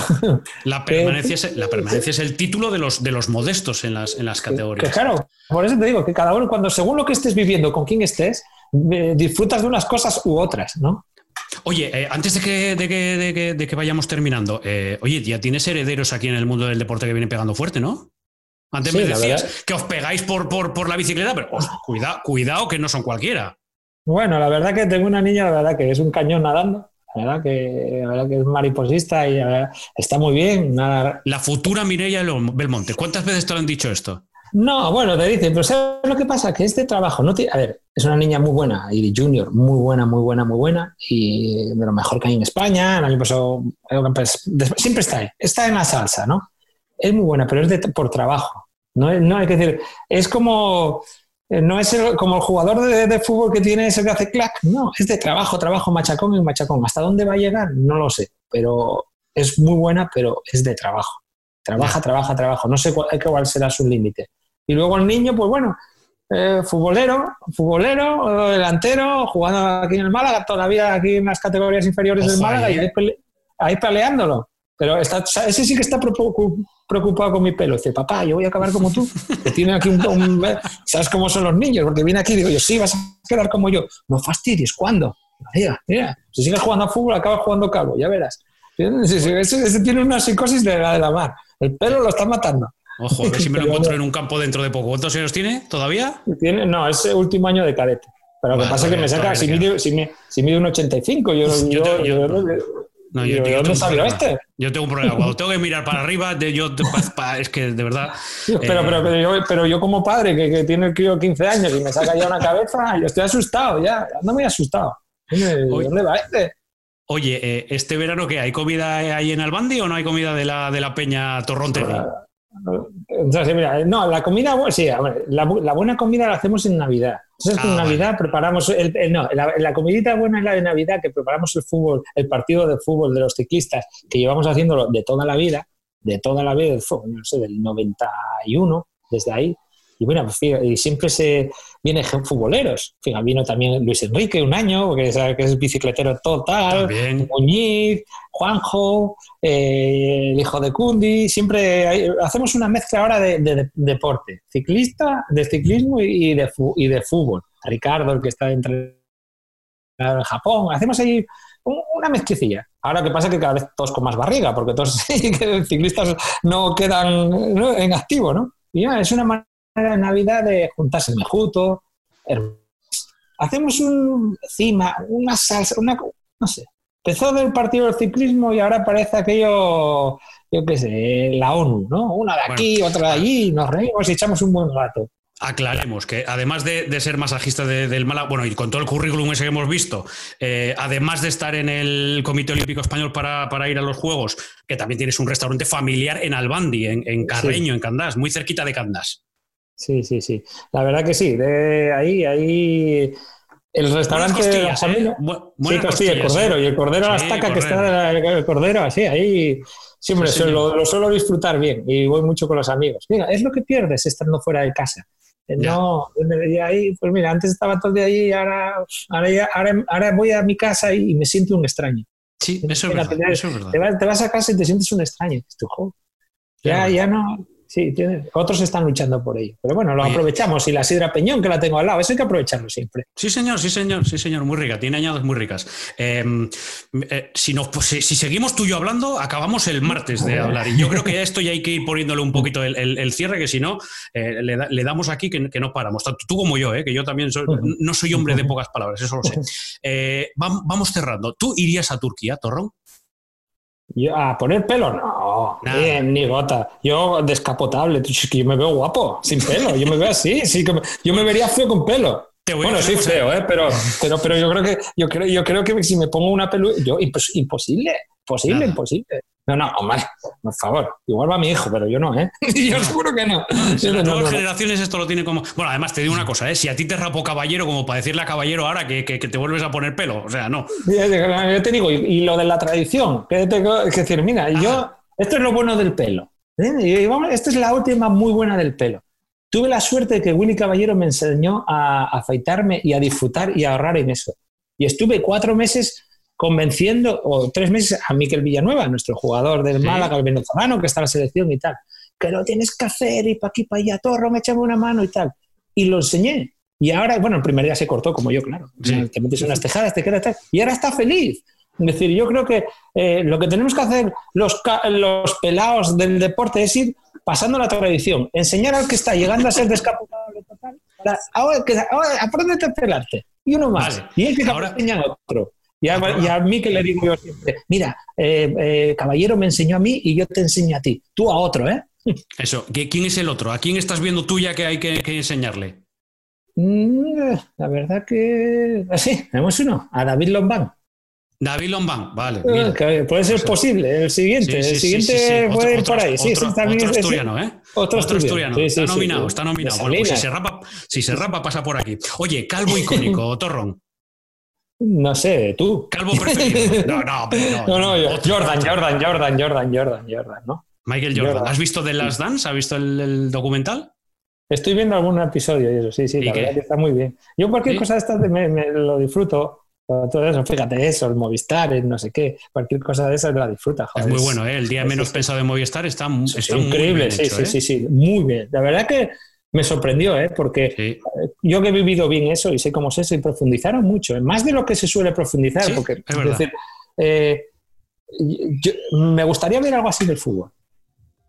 La permanencia, es, la permanencia es el título de los, de los modestos en las, en las categorías. claro, por eso te digo que cada uno, cuando según lo que estés viviendo, con quién estés, disfrutas de unas cosas u otras, ¿no? Oye, eh, antes de que, de que, vayamos terminando, eh, oye, ya tienes herederos aquí en el mundo del deporte que vienen pegando fuerte, ¿no? Antes me decías que os pegáis por, por, la bicicleta, pero cuidado, cuidado que no son cualquiera. Bueno, la verdad que tengo una niña, la verdad que es un cañón nadando. La verdad que, la verdad que es mariposista y está muy bien. Nada... La futura Mireia Belmonte. ¿Cuántas veces te lo han dicho esto? No, bueno, te dicen, pero ¿sabes lo que pasa? Que este trabajo, no a ver, es una niña muy buena, y junior, muy buena, muy buena, muy buena, y de lo mejor que hay en España, el año pasado, siempre está ahí, está en la salsa, ¿no? Es muy buena, pero es de, por trabajo. No, no hay que decir, es como, eh, no es como el jugador de, fútbol que tiene ese que hace clac, no, es de trabajo, trabajo, machacón y machacón. ¿Hasta dónde va a llegar? No lo sé, pero es muy buena, pero es de trabajo. Trabaja, trabaja, trabaja. No sé cuál, cuál será su límite. Y luego el niño, pues bueno, eh, futbolero, futbolero, delantero, jugando aquí en el Málaga, toda la vida aquí en las categorías inferiores del Málaga y ahí, peleándolo. Pero está, ese sí que está preocupado con mi pelo. Dice, papá, yo voy a acabar como tú. Que tiene aquí un, ¿Sabes cómo son los niños? Porque viene aquí y digo yo, sí, vas a quedar como yo. No fastidies, ¿cuándo? Mira, mira, si sigues jugando a fútbol, acabas jugando calvo, ya verás. ese, tiene una psicosis de la de la mar. El pelo lo está matando. Ojo, a ver si me lo encuentro en un campo dentro de poco. ¿Cuántos años tiene todavía? Tiene, no, es último año de cadete. Pero lo que pasa es que me saca, si mide, si, mide, un 85, yo, yo, yo, no, yo, ¿Dónde salió este? Yo tengo un problema. Cuando tengo que mirar para arriba, de, yo, es que de verdad. pero, pero, pero, yo, pero, yo, como padre que, que, tiene el crío 15 años y me saca ya una cabeza, yo estoy asustado ya. Ando muy asustado. ¿Dónde va este? Oye, eh, ¿este verano qué? ¿Hay comida ahí en Albandi o no hay comida de la, de la Peña Torronte? Entonces, mira, no, la comida, sí, la, buena comida la hacemos en Navidad. Entonces, en ah, Navidad preparamos, el, no, la, comidita buena es la de Navidad, que preparamos el fútbol, el partido de fútbol de los ciclistas, que llevamos haciéndolo de toda la vida, de toda la vida, no sé, del 91, desde ahí. Y bueno, pues y siempre se vienen futboleros. Fíjate, vino también Luis Enrique un año, que es, bicicletero total, Muñiz, Juanjo, eh, el hijo de Cundi. Siempre hacemos una mezcla ahora de, deporte, ciclista, de ciclismo y de, y de fútbol. Ricardo, el que está entre en Japón. Hacemos ahí una mezclicilla. Ahora que pasa que cada vez todos con más barriga, porque todos ciclistas no quedan en activo, ¿no? Y ya, es una manera de Navidad de juntarse en Mejuto, hacemos un cima, una salsa, una, no sé. Empezó del partido del ciclismo y ahora parece aquello, yo qué sé, la ONU, ¿no? Una de aquí, otra de allí, nos reímos y echamos un buen rato. Aclaremos que además de, ser masajista del Málaga, bueno, y con todo el currículum ese que hemos visto, eh, además de estar en el Comité Olímpico Español para, ir a los Juegos, que también tienes un restaurante familiar en Albandi, en, Carreño, en Candás, muy cerquita de Candás. Sí, sí, sí. La verdad que sí. De ahí, ahí. El restaurante de la familia. ¿eh? sí, el cordero. Y el cordero a la estaca que está el cordero, así, ahí. Siempre lo, suelo disfrutar bien y voy mucho con los amigos. Mira, es lo que pierdes estando fuera de casa. Eh, no, y ahí, pues mira, antes estaba todo de ahí y ahora, ahora, ahora, voy a mi casa y, me siento un extraño. Sí, eso, es verdad, te, vas, a casa y te sientes un extraño. Ya, ya no, sí, otros están luchando por ello. Pero bueno, lo aprovechamos. Y la sidra peñón, que la tengo al lado, eso hay que aprovecharlo siempre. Sí, señor, sí, señor, sí, señor, muy rica. Tiene añados muy ricas. Em, eh, si, nos, pues, si, seguimos tú y yo hablando, acabamos el martes de hablar. Y yo creo que esto ya hay que ir poniéndole un poquito el, cierre, que si no, eh, le, damos aquí que, no paramos. Tanto tú como yo, eh, que yo también no soy hombre de pocas palabras, eso lo sé. vamos cerrando. ¿Tú irías a Turquía, Torrón? a poner pelo, no, ni gota. Yo descapotable, yo me veo guapo, sin pelo. Yo me veo así, sí, yo me vería feo con pelo. Bueno, sí, feo, ¿eh? pero, pero, pero yo creo que yo creo, yo creo que si me pongo una peluca, yo imposible, imposible, imposible. No, no, Omar, por favor. Igual va mi hijo, pero yo no, ¿eh? yo seguro que no. En todas generaciones esto lo tiene como. Bueno, además te digo una cosa, ¿eh? Si a ti te rapo caballero, como para decirle a caballero ahora que, que, te vuelves a poner pelo, o sea, no. Yo te digo, y, lo de la tradición, que, que decir, mira, yo. Esto es lo bueno del pelo. ¿eh? esta es la última muy buena del pelo. Tuve la suerte de que Willy Caballero me enseñó a afeitarme y a disfrutar y a ahorrar en eso. Y estuve cuatro meses convenciendo, o tres meses, a Miquel Villanueva, nuestro jugador del Málaga, el venezolano, que está en la selección y tal, que lo tienes que hacer y para aquí, para allá, torro, me echame una mano y tal. Y lo enseñé. Y ahora, bueno, el primer día se cortó, como yo, claro. Te metes unas tejadas, te quedas tal. Y ahora está feliz. Es decir, yo creo que eh, lo que tenemos que hacer los, los pelados del deporte es ir pasando la tradición, enseñar al que está llegando a ser descapotable total, ahora, que, ahora a pelarte. Y uno más. Y el que ahora... enseña a otro. Y a, mí que le digo yo siempre, mira, eh, eh, caballero me enseñó a mí y yo te enseño a ti, tú a otro, ¿eh? Eso, ¿quién es el otro? ¿A quién estás viendo tú ya que hay que, enseñarle? Mm, la verdad que... Sí, tenemos uno, a David Lombán. David Lombán, vale. Eh, puede ser posible, el siguiente. el siguiente puede ir por ahí. Otro, también otro asturiano, ¿eh? Otro, asturiano. está nominado, está nominado. Bueno, pues si se, rapa, si se rapa, pasa por aquí. Oye, calvo icónico, Torrón. No sé, tú. Calvo preferido. No, no, pero no. no, no Jordan, Jordan, Jordan, Jordan, Jordan, Jordan, ¿no? Michael Jordan. ¿Has visto The Last Dance? ¿Has visto el, documental? Estoy viendo algún episodio y eso, sí, sí, la verdad que está muy bien. Yo cualquier cosa de estas me, lo disfruto. Todo eso, fíjate eso, el Movistar, el no sé qué, cualquier cosa de esas la disfruta. Joder. Es muy bueno, ¿eh? El día menos pensado de Movistar está, está increíble, muy bien sí, sí, ¿eh? sí, sí, muy bien. La verdad que me sorprendió, ¿eh? porque yo que he vivido bien eso y sé cómo es eso, y profundizaron mucho, ¿eh? más de lo que se suele profundizar, porque es decir, eh, me gustaría ver algo así del fútbol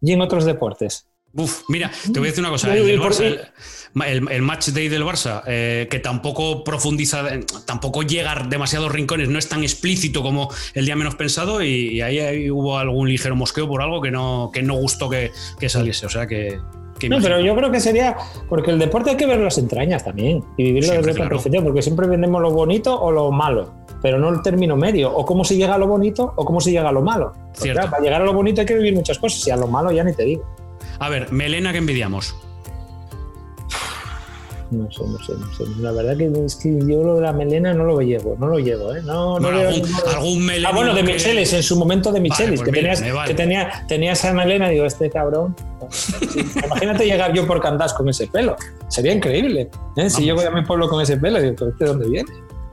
y en otros deportes. Uf, mira, te voy a decir una cosa. El, match day del Barça, eh, que tampoco profundiza, tampoco llega a demasiados rincones, no es tan explícito como el día menos pensado, y, ahí, hubo algún ligero mosqueo por algo que no, que no gustó que, saliese. O sea que. no, pero yo creo que sería. Porque el deporte hay que ver las entrañas también y vivirlo desde claro. perspectiva, porque siempre vendemos lo bonito o lo malo, pero no el término medio. O cómo se llega a lo bonito o cómo se llega a lo malo. para llegar a lo bonito hay que vivir muchas cosas, y a lo malo ya ni te digo. A ver, Melena, que envidiamos? No sé, no sé, no sé. La verdad que es que yo lo de la melena no lo llevo, no lo llevo, ¿eh? No, no algún, melena. Ah, bueno, de Michelis, en su momento de Michelis, pues que, tenía, tenía esa melena, digo, este cabrón. Imagínate llegar yo por Candás con ese pelo. Sería increíble. ¿eh? Si llego a mi pueblo con ese pelo, digo, ¿de dónde viene?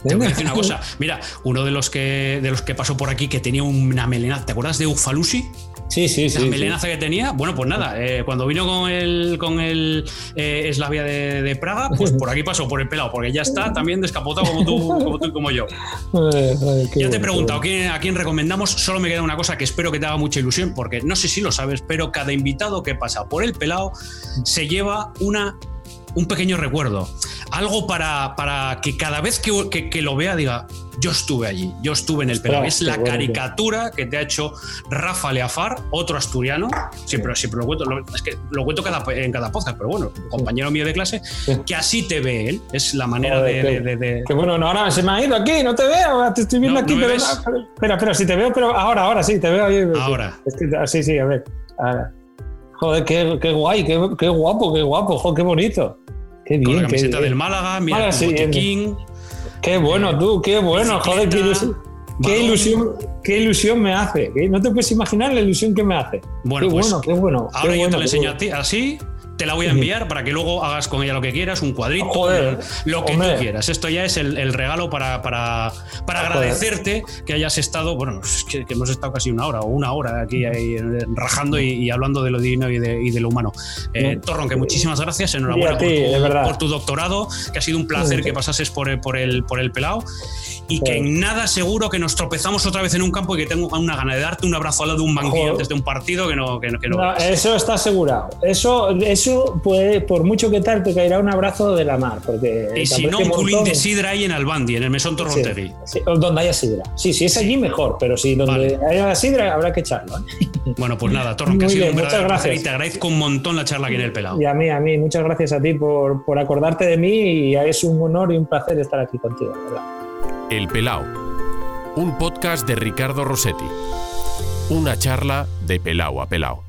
Te voy a decir una cosa. Mira, uno de los que de los que pasó por aquí que tenía una melena, ¿te acuerdas de Ufalusi? Sí, sí, sí. La melenaza que tenía. Bueno, pues nada, eh, cuando vino con el, con el eh, Slavia de, Praga, pues por aquí pasó, por el pelado, porque ya está también descapotado como tú, como tú y como yo. ya te he preguntado a quién recomendamos. Solo me queda una cosa que espero que te haga mucha ilusión, porque no sé si lo sabes, pero cada invitado que pasa por el pelado se lleva una un pequeño recuerdo, algo para, para que cada vez que, lo vea diga, yo estuve allí, yo estuve en el pelo. Es la caricatura que te ha hecho Rafa Leafar, otro asturiano, siempre, siempre lo cuento, es que lo cuento en cada podcast, pero bueno, compañero mío de clase, que así te ve él, es la manera de, que, bueno, ahora se me ha ido aquí, no te veo, te estoy viendo aquí, pero, espera, espera, si te veo, pero ahora, ahora sí, te veo ahí. Ahora. sí, sí, a ver. Joder, qué, qué guay, qué, qué, guapo, qué guapo, joder, qué bonito. Qué bien. Con la camiseta del Málaga, mira, King. Qué bueno tú, qué bueno, joder, qué ilusión, qué ilusión, qué ilusión me hace. No te puedes imaginar la ilusión que me hace. Bueno, qué pues bueno, qué bueno. Ahora yo te lo enseño a ti así te la voy a enviar para que luego hagas con ella lo que quieras, un cuadrito, lo que tú quieras. Esto ya es el, regalo para, para, para agradecerte que hayas estado, bueno, que, hemos estado casi una hora o una hora aquí rajando y, hablando de lo divino y de, lo humano. Eh, Torron, que muchísimas gracias, enhorabuena por, tu, doctorado, que ha sido un placer que pasases por el, por el, por el pelao y que en nada seguro que nos tropezamos otra vez en un campo y que tengo una gana de darte un abrazo al lado de un banquillo antes de un partido que no, que, no, Eso está asegurado. Eso, eso puede, por mucho que tal, te caerá un abrazo de la mar. Porque y si no, un culín de sidra ahí en Albandi, en el mesón Torrontegui. donde haya sidra. Sí, sí, es allí mejor, pero si donde haya sidra habrá que echarlo. ¿eh? Bueno, pues nada, Torron, que ha sido un muchas gracias. Y te agradezco un montón la charla aquí en el pelado. Y a mí, a mí, muchas gracias a ti por, por acordarte de mí y es un honor y un placer estar aquí contigo, El Pelao, un podcast de Ricardo Rossetti. Una charla de Pelao a Pelao.